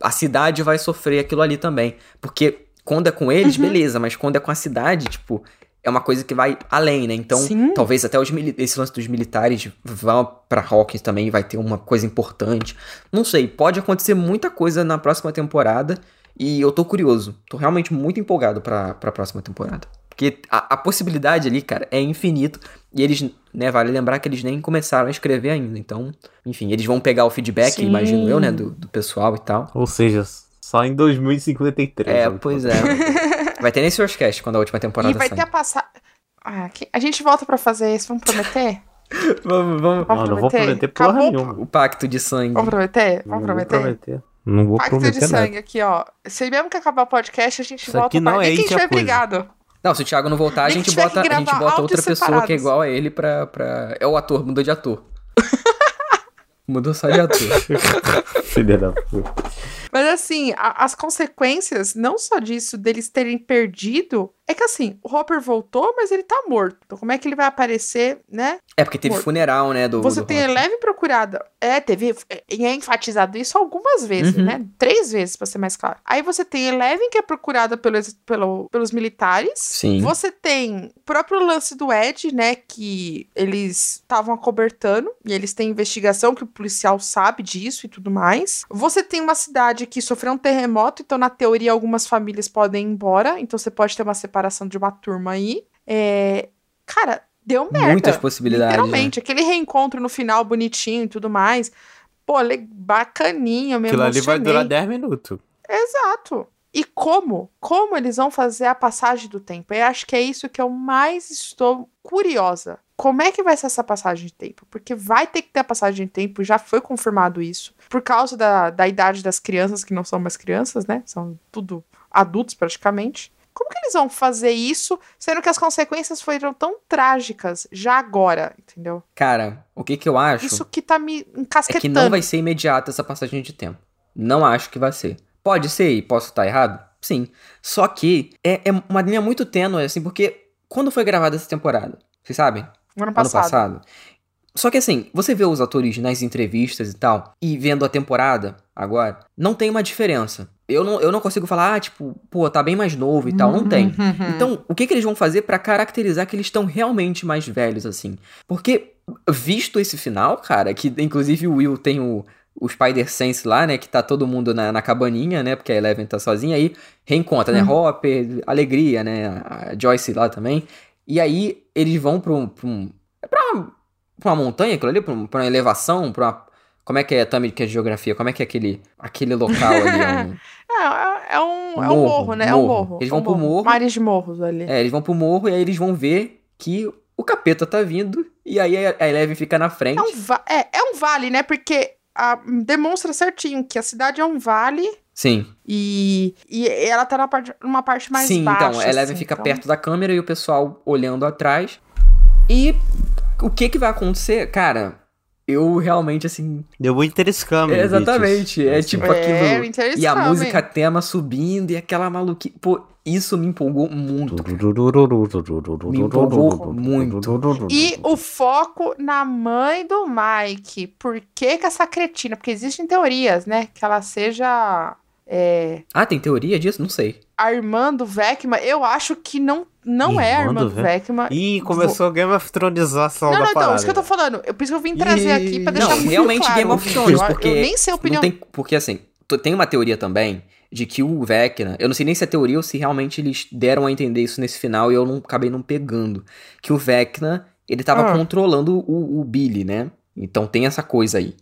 a cidade vai sofrer aquilo ali também. Porque quando é com eles, Uhum. beleza, mas quando é com a cidade, tipo, é uma coisa que vai além, né? Então, Sim. talvez até os esse lance dos militares vá pra Hawkins também, vai ter uma coisa importante. Não sei, pode acontecer muita coisa na próxima temporada. E eu tô curioso. Tô realmente muito empolgado pra, pra próxima temporada. Porque a, a possibilidade ali, cara, é infinito. E eles, né, vale lembrar que eles nem começaram a escrever ainda. Então, enfim, eles vão pegar o feedback, Sim. imagino eu, né, do, do pessoal e tal. Ou seja, só em 2053. É, pois é. Vai ter nesse Oscast quando a última temporada E vai sair. ter a passar. Ah, que- a gente volta pra fazer isso, vamos prometer? Vamos, vamos. Não, não vou prometer porra Acabou? nenhuma. O pacto de sangue. Vamos prometer? Vamos prometer? prometer. Não vou Pacto de prometer nada. sangue aqui, ó. Se mesmo que acabar o podcast, a gente Isso volta aqui pra... não é Nem que a isso gente a vai coisa. brigado. Não, se o Thiago não voltar, a gente bota, a gente bota outra pessoa que é separados. igual a ele pra, pra. É o ator, mudou de ator. mudou só de ator. Filha da puta. Mas assim, a- as consequências, não só disso, deles terem perdido, é que assim, o Hopper voltou, mas ele tá morto. Então como é que ele vai aparecer, né? É porque teve Morto. funeral, né? Do, Você do tem Hopper. Eleven procurada. É, teve. E é enfatizado isso algumas vezes, Uhum. né? Três vezes, pra ser mais claro. Aí você tem Eleven, que é procurada pelos, pelo, pelos militares. Sim. Você tem o próprio lance do Ed, né? Que eles estavam acobertando. E eles têm investigação, que o policial sabe disso e tudo mais. Você tem uma cidade que sofreu um terremoto, então, na teoria, algumas famílias podem ir embora. Então você pode ter uma separação de uma turma aí. É. Cara, deu merda. Muitas possibilidades. né? Literalmente, aquele reencontro no final bonitinho e tudo mais. Pô, bacaninha, me Aquilo ali vai durar 10 minutos. Exato. E como? Como eles vão fazer a passagem do tempo? Eu acho que é isso que eu mais estou curiosa. Como é que vai ser essa passagem de tempo? Porque vai ter que ter a passagem de tempo, já foi confirmado isso. Por causa da, da idade das crianças, que não são mais crianças, né? São tudo adultos praticamente. Como que eles vão fazer isso, sendo que as consequências foram tão trágicas já agora, entendeu? Cara, o que que eu acho Isso que tá me é encasquetando. que não vai ser imediata essa passagem de tempo. Não acho que vai ser. Pode ser e posso estar errado? Sim. Só que é, é uma linha muito tênue, assim, porque quando foi gravada essa temporada? Vocês sabem? No ano ano passado. Só que assim, você vê os atores nas entrevistas e tal, e vendo a temporada agora, não tem uma diferença. Eu não, eu não consigo falar, ah, tipo, pô, tá bem mais novo e tal. Não tem. Uhum. Então, o que, que eles vão fazer pra caracterizar que eles estão realmente mais velhos, assim? Porque, visto esse final, cara, que inclusive o Will tem o, o Spider-Sense lá, né? Que tá todo mundo na, na cabaninha, né? Porque a Eleven tá sozinha aí. Reencontra, né? Hopper, Alegria, né? A Joyce lá também. E aí, eles vão pra um. Pra, um, pra, uma, pra uma montanha, aquilo ali? Pra, um- uma elevação? Pra uma. Como é que é, Tami, que é geografia? Como é que é aquele, aquele local ali? É um- É, é, é um, é um Morro, morro, né? É um morro. morro. Eles é um vão pro morro. De morros ali. É, eles vão pro morro e aí eles vão ver que o capeta tá vindo. E aí a Eleven fica na frente. É um, va- é, é um vale, né? Porque a- demonstra certinho que a cidade é um vale Sim. e, e ela tá na parte, numa parte mais Sim, baixa. então a Eleven assim, fica então- perto da câmera e o pessoal olhando atrás. E o que que vai acontecer? Cara, eu realmente assim. Deu muito interesse câmera. É, exatamente. É tipo É, aquilo. E a música tema subindo e aquela maluquice. Pô, isso me empolgou muito. Me empolgou muito. E o foco na mãe do Mike. Por que que essa cretina? Porque existem teorias, né? Que ela seja é, Ah, tem teoria disso? Não sei. a irmã do Vecma. Eu acho que não, não é a Irmã irmã do do Vec- Vecma. Ih, começou a Game of Thronesização Não, não, então, parada. isso que eu tô falando. Eu, por isso que eu vim trazer aqui pra deixar não, muito realmente claro. Game of Thrones, Eu- porque Eu nem sei a não opinião. tem, porque assim, tem uma teoria também de que o Vecna, eu não sei nem se é teoria ou se realmente eles deram a entender isso nesse final e eu não acabei não pegando, que o Vecna, ele tava Ah. controlando o, o Billy, né? Então tem essa coisa aí.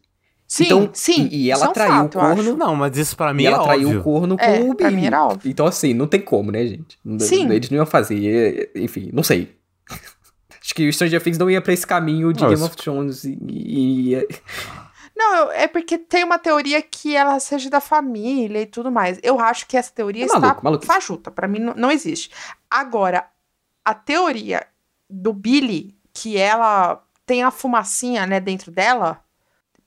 Sim, então, sim. E, e ela isso é um traiu fato, o corno. Não, mas isso pra mim E é ela traiu óbvio. o corno com É, o pra Billy. mim era óbvio. Então, assim, não tem como, né, gente? Sim. Eles não iam fazer. Enfim, não sei. Acho que o Stranger Things não ia pra esse caminho de Não, Game of Thrones e- e, e, Não, eu- é porque tem uma teoria que ela seja da família e tudo mais. Eu acho que essa teoria É está maluco, fajuta. Pra mim, não, não existe. Agora, a teoria do Billy, que ela tem a fumacinha, né, dentro dela,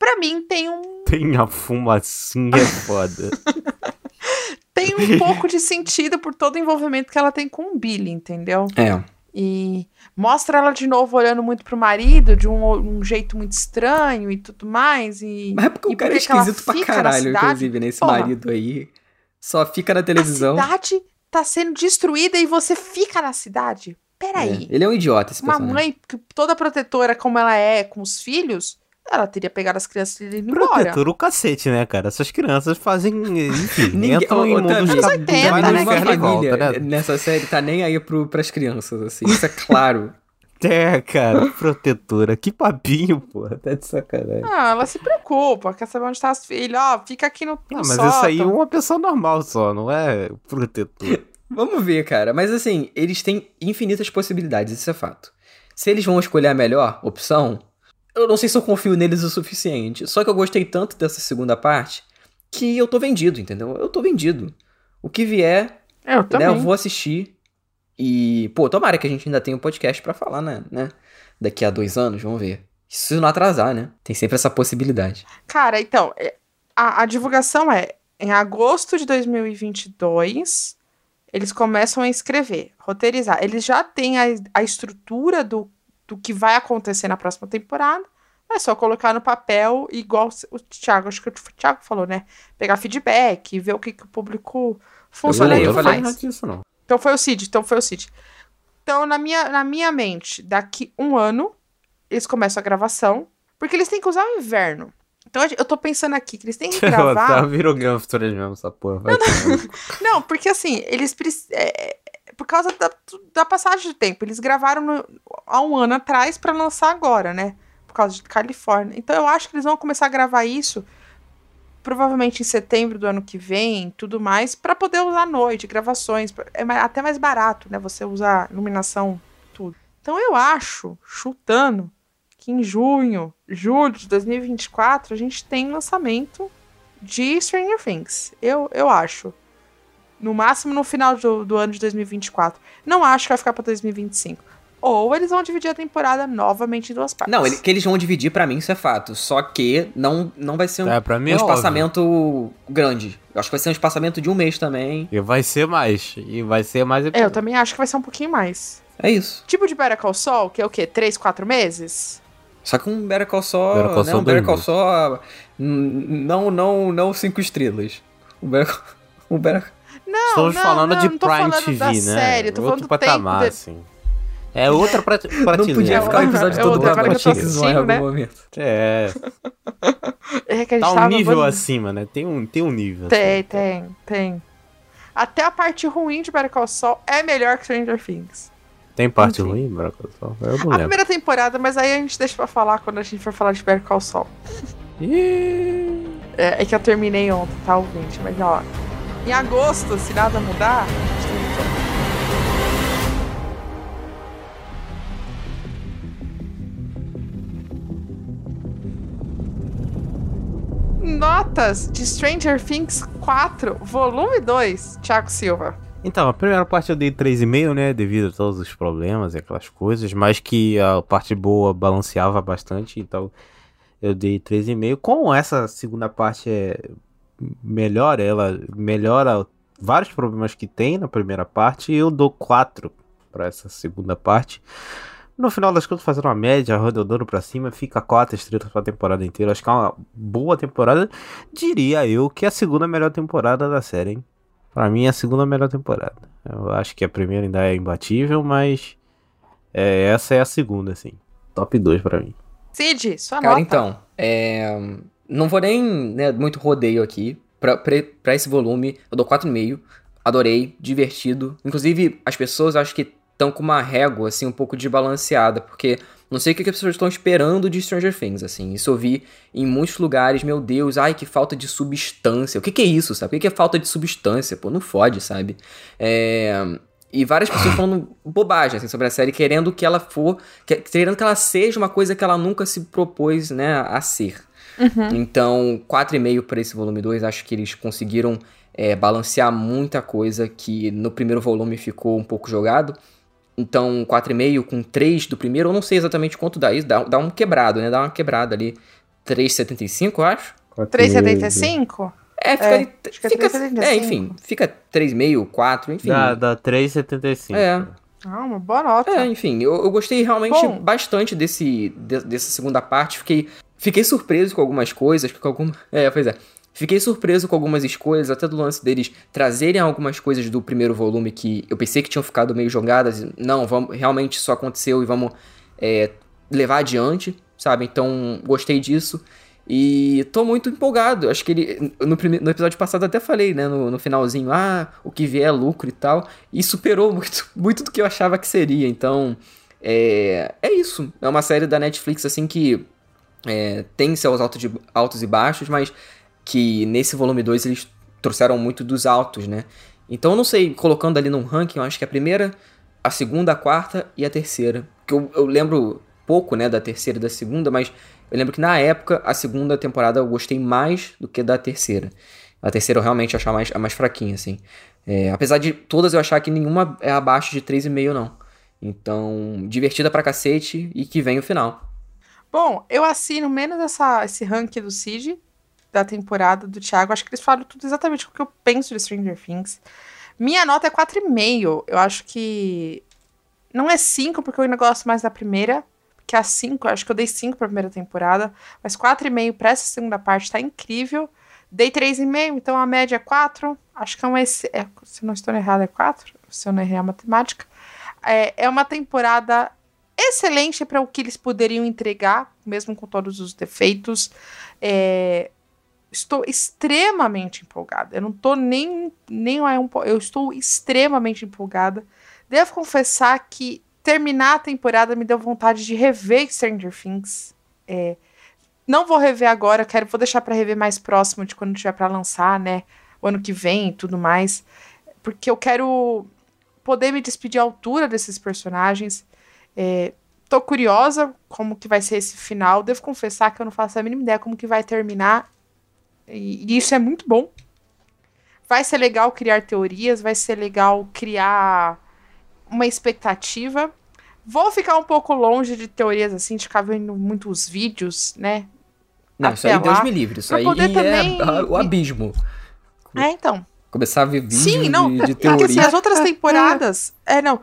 pra mim tem um, Tem a fumacinha é foda. tem um pouco de sentido por todo o envolvimento que ela tem com o Billy, entendeu? É. E mostra ela de novo olhando muito pro marido, de um, um jeito muito estranho e tudo mais. E, Mas é porque e o cara é esquisito pra caralho, inclusive, né? Esse Porra. marido aí. Só fica na televisão. A cidade tá sendo destruída e você fica na cidade? Peraí. É, Ele é um idiota, esse Uma personagem. mãe que toda protetora como ela é com os filhos, ela teria pegado as crianças e ido embora. Protetor o cacete, né, cara? Essas crianças fazem. Enfim, Ninguém- entram em mundos Anos 80, vai no né, e família volta, né? nessa série tá nem aí pro, pras crianças, assim. Isso é claro. É, cara, protetora. Que papinho, porra. Tá de sacanagem. Ah, ela se preocupa, quer saber onde tá as filhas, ó, fica aqui no, no Ah, mas isso aí é sótão. uma pessoa normal só, não é protetor. Vamos ver, cara. Mas assim, eles têm infinitas possibilidades, isso é fato. Se eles vão escolher a melhor opção, eu não sei se eu confio neles o suficiente. Só que eu gostei tanto dessa segunda parte que eu tô vendido, entendeu? Eu tô vendido. O que vier, Eu né, eu vou assistir. E, pô, tomara que a gente ainda tenha um podcast pra falar, né? né? Daqui a dois anos, vamos ver. Se não atrasar, né? Tem sempre essa possibilidade. Cara, então, é, a, a divulgação é em agosto de 2022, eles começam a escrever, roteirizar. Eles já têm a, a estrutura do, do que vai acontecer na próxima temporada. É só colocar no papel, igual o Thiago, acho que o Thiago falou, né? Pegar feedback, ver o que, que o público funciona falei, e eu falei. mais. disso, não. Então foi o Cid, então foi o Cid. Então, na minha, na minha mente, daqui um ano, eles começam a gravação, porque eles têm que usar o inverno. Então, eu tô pensando aqui que eles têm que Tá, gravar. virou Game of Thrones mesmo, essa porra. No cu. Não, porque assim, eles precisam. Por causa da, da passagem do tempo. Eles gravaram no- há um ano atrás pra lançar agora, né? Por causa de Califórnia. Então eu acho que eles vão começar a gravar isso provavelmente em setembro do ano que vem, tudo mais, para poder usar à noite, gravações. É até mais barato, né? Você usar iluminação, tudo. Então eu acho, chutando, que em junho, julho de 2024, a gente tem lançamento de Stranger Things. Eu, eu acho. No máximo no final do, do ano de 2024. Não acho que vai ficar pra 2025. Ou eles vão dividir a temporada novamente em duas partes. Não, ele- que eles vão dividir, pra mim, isso é fato. Só que não, não vai ser um, É, pra mim um é óbvio. espaçamento grande. Eu acho que vai ser um espaçamento de um mês também. E vai ser mais. E vai ser mais É, eu também acho que vai ser um pouquinho mais. É isso. Tipo de Better Call Saul, que é o quê? Três, quatro meses? Só que um Better Call Saul, Better Call né, um Better Call. Saul, hum, não, não, não cinco estrelas. Um Better, um Better, Não, Estamos não, falando não, de não tô Prime falando TV, da né? série, tô Outro patamar, de- assim. É outra prate- prateleira. não podia É ficar o episódio é todo outra, agora que eu tô em algum né? momento. É, É que a gente tá um tava nível acima, né? Tem um, tem um nível. Tem, assim. tem, tem. Até a parte ruim de Better Call Saul é melhor que Stranger Things. Tem parte Enfim. ruim, Braco? Eu não A lembro. primeira temporada, mas aí a gente deixa pra falar quando a gente for falar de Better Call Saul. É, é que eu terminei ontem, tá, ouvinte? Mas ó, em agosto, se nada mudar, Notas de Stranger Things 4, volume 2, Thiago Silva. Então, a primeira parte eu dei 3,5, né? Devido a todos os problemas e aquelas coisas, mas que a parte boa balanceava bastante, então eu dei 3,5. Com essa segunda parte é melhor, ela melhora vários problemas que tem na primeira parte, e eu dou 4 para essa segunda parte. No final das contas, fazendo uma média, arredondando pra cima, fica 4 estrelas pra temporada inteira. Acho que é uma boa temporada. Diria eu que é a segunda melhor temporada da série, hein? Pra mim é a segunda melhor temporada. Eu acho que a primeira ainda é imbatível, mas é, essa é a segunda, assim. Top 2 pra mim. Cid, sua Cara, nota. então, é, não vou nem né, muito rodeio aqui. Pra, pra, pra esse volume, eu dou 4,5. Adorei, divertido. Inclusive, as pessoas acho que estão com uma régua, assim, um pouco desbalanceada, porque não sei o que as pessoas estão esperando de Stranger Things, assim. Isso eu vi em muitos lugares, meu Deus, ai, que falta de substância. O que que é isso, sabe? O que que é falta de substância? Pô, não fode, sabe? É... E várias pessoas falando bobagem, assim, sobre a série, querendo que ela for... que- Querendo que ela seja uma coisa que ela nunca se propôs, né, a ser. Então, 4,5 para esse volume 2, acho que eles conseguiram é, balancear muita coisa que no primeiro volume ficou um pouco jogado. Então, 4,5 com 3 do primeiro, eu não sei exatamente quanto dá isso, dá, dá um quebrado, né? Dá uma quebrada ali. 3,75, eu acho. 3,75? É, fica É, ali. é Fica, 3,75. é, enfim, fica 3,5, 4, enfim. Dá, dá 3,75. É. Ah, uma boa nota. É, enfim, eu, eu gostei realmente Bom. bastante desse, de- dessa segunda parte. Fiquei, fiquei surpreso com algumas coisas, com alguma, é, pois é. Fiquei surpreso com algumas escolhas, até do lance deles trazerem algumas coisas do primeiro volume que eu pensei que tinham ficado meio jogadas. Não, vamos, realmente isso aconteceu e vamos é, levar adiante, sabe? Então, gostei disso. E tô muito empolgado. Acho que ele. No, no episódio passado até falei, né? No, no finalzinho, ah, o que vier é lucro e tal. E superou muito, muito do que eu achava que seria. Então, é, é isso. É uma série da Netflix, assim, que é, tem seus altos, de- altos e baixos, mas que nesse volume 2 eles trouxeram muito dos altos, né? Então, não sei, colocando ali num ranking, eu acho que a primeira, a segunda, a quarta e a terceira. Que eu, eu lembro pouco, né, da terceira e da segunda, mas eu lembro que na época, a segunda temporada eu gostei mais do que da terceira. A terceira eu realmente achava mais, a mais fraquinha, assim. É, apesar de todas eu achar que nenhuma é abaixo de 3,5, não. Então, divertida pra cacete e que vem o final. Bom, eu assino menos essa, esse ranking do Cid, da temporada do Thiago. Acho que eles falam tudo exatamente o que eu penso de Stranger Things. Minha nota é 4,5. Eu acho que. Não é 5, porque eu ainda gosto mais da primeira. Que a 5, eu acho que eu dei 5 pra primeira temporada. Mas 4,5 pra essa segunda parte tá incrível. Dei 3,5, então a média é 4. Acho que é um. É, se não estou errado, é 4. Se eu não errei a matemática. É, é uma temporada excelente para o que eles poderiam entregar, mesmo com todos os defeitos. É, estou extremamente empolgada. Eu não estou nem, nem eu estou extremamente empolgada. Devo confessar que terminar a temporada me deu vontade de rever Stranger Things. É, Não vou rever agora, quero vou deixar para rever mais próximo de quando tiver para lançar, né? O ano que vem e tudo mais, porque eu quero poder me despedir à altura desses personagens. É, tô curiosa como que vai ser esse final. Devo confessar que eu não faço a mínima ideia como que vai terminar. E, e isso é muito bom. Vai ser legal criar teorias, vai ser legal criar uma expectativa. Vou ficar um pouco longe de teorias assim, de ficar vendo muitos vídeos, né? Não, isso aí Deus me livre. Isso aí é o abismo. É, então. Começar a ver vídeos Sim, não, de, de porque teoria. assim, as outras temporadas. É, não.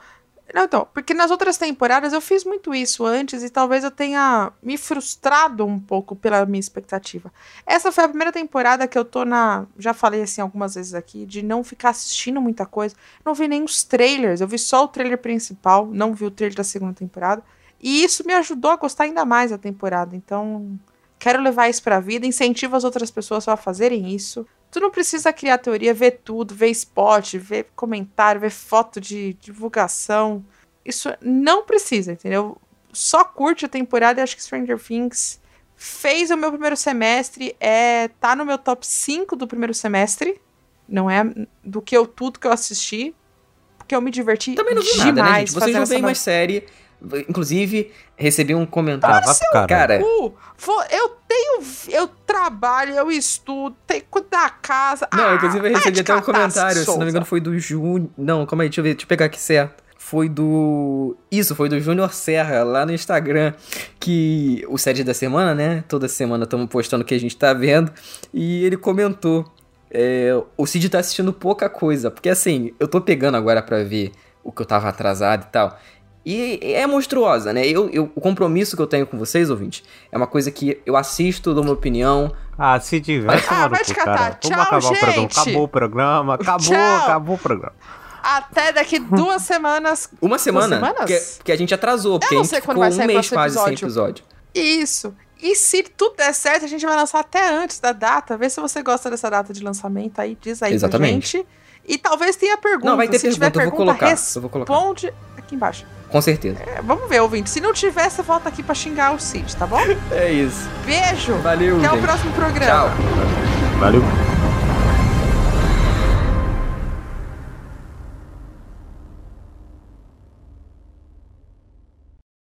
Não, então, porque nas outras temporadas eu fiz muito isso antes e talvez eu tenha me frustrado um pouco pela minha expectativa. Essa foi a primeira temporada que eu tô na. Já falei assim algumas vezes aqui, de não ficar assistindo muita coisa. Não vi nem os trailers, eu vi só o trailer principal, não vi o trailer da segunda temporada. E isso me ajudou a gostar ainda mais da temporada. Então, quero levar isso pra vida, incentivo as outras pessoas a fazerem isso. Tu não precisa criar teoria, ver tudo, ver spot, ver comentário, ver foto de divulgação. Isso não precisa, entendeu? Só curte a temporada e acho que Stranger Things fez o meu primeiro semestre, é tá no meu top 5 do primeiro semestre. Não é do que eu tudo que eu assisti, porque eu me diverti Também não vi demais nada, né, gente? Vocês não veem mais série. Inclusive, recebi um comentário. Ah, caralho. Cara, cu. Eu tenho. Eu trabalho, eu estudo, tenho que cuidar da casa. Não, Ah, inclusive eu recebi até um comentário, se não me engano foi do Júnior. Não, calma aí, deixa eu ver, deixa eu pegar aqui certo. Foi do. Isso, foi do Júnior Serra, lá no Instagram. Que o set da semana, né? Toda semana estamos postando o que a gente tá vendo. E ele comentou. é, o Cid tá assistindo pouca coisa. Porque assim, eu tô pegando agora pra ver o que eu tava atrasado e tal. E é monstruosa, né? Eu, eu- o compromisso que eu tenho com vocês, ouvintes, é uma coisa que eu assisto, dou uma opinião, Ah, se diverte, Ah, vai te catar. Vamos Tchau, acabar o programa. gente. Acabou o programa. Acabou, Tchau. acabou o programa. Até daqui duas semanas. Uma semana. semanas? Porque, porque a gente atrasou, porque não a gente sei quando ficou vai um sair mês quase sem episódio. episódio. Isso. E se tudo der certo, a gente vai lançar até antes da data. Vê se você gosta dessa data de lançamento aí, diz aí Exatamente. pra gente. E talvez tenha pergunta. Não, vai ter se tiver pergunta, eu vou pergunta, colocar, eu vou colocar. Aqui embaixo. Com certeza. É, vamos ver, ouvinte. Se não tiver, você volta aqui pra xingar o Cid, tá bom? É isso. Beijo. Valeu, Até o gente. próximo programa. Tchau. Valeu.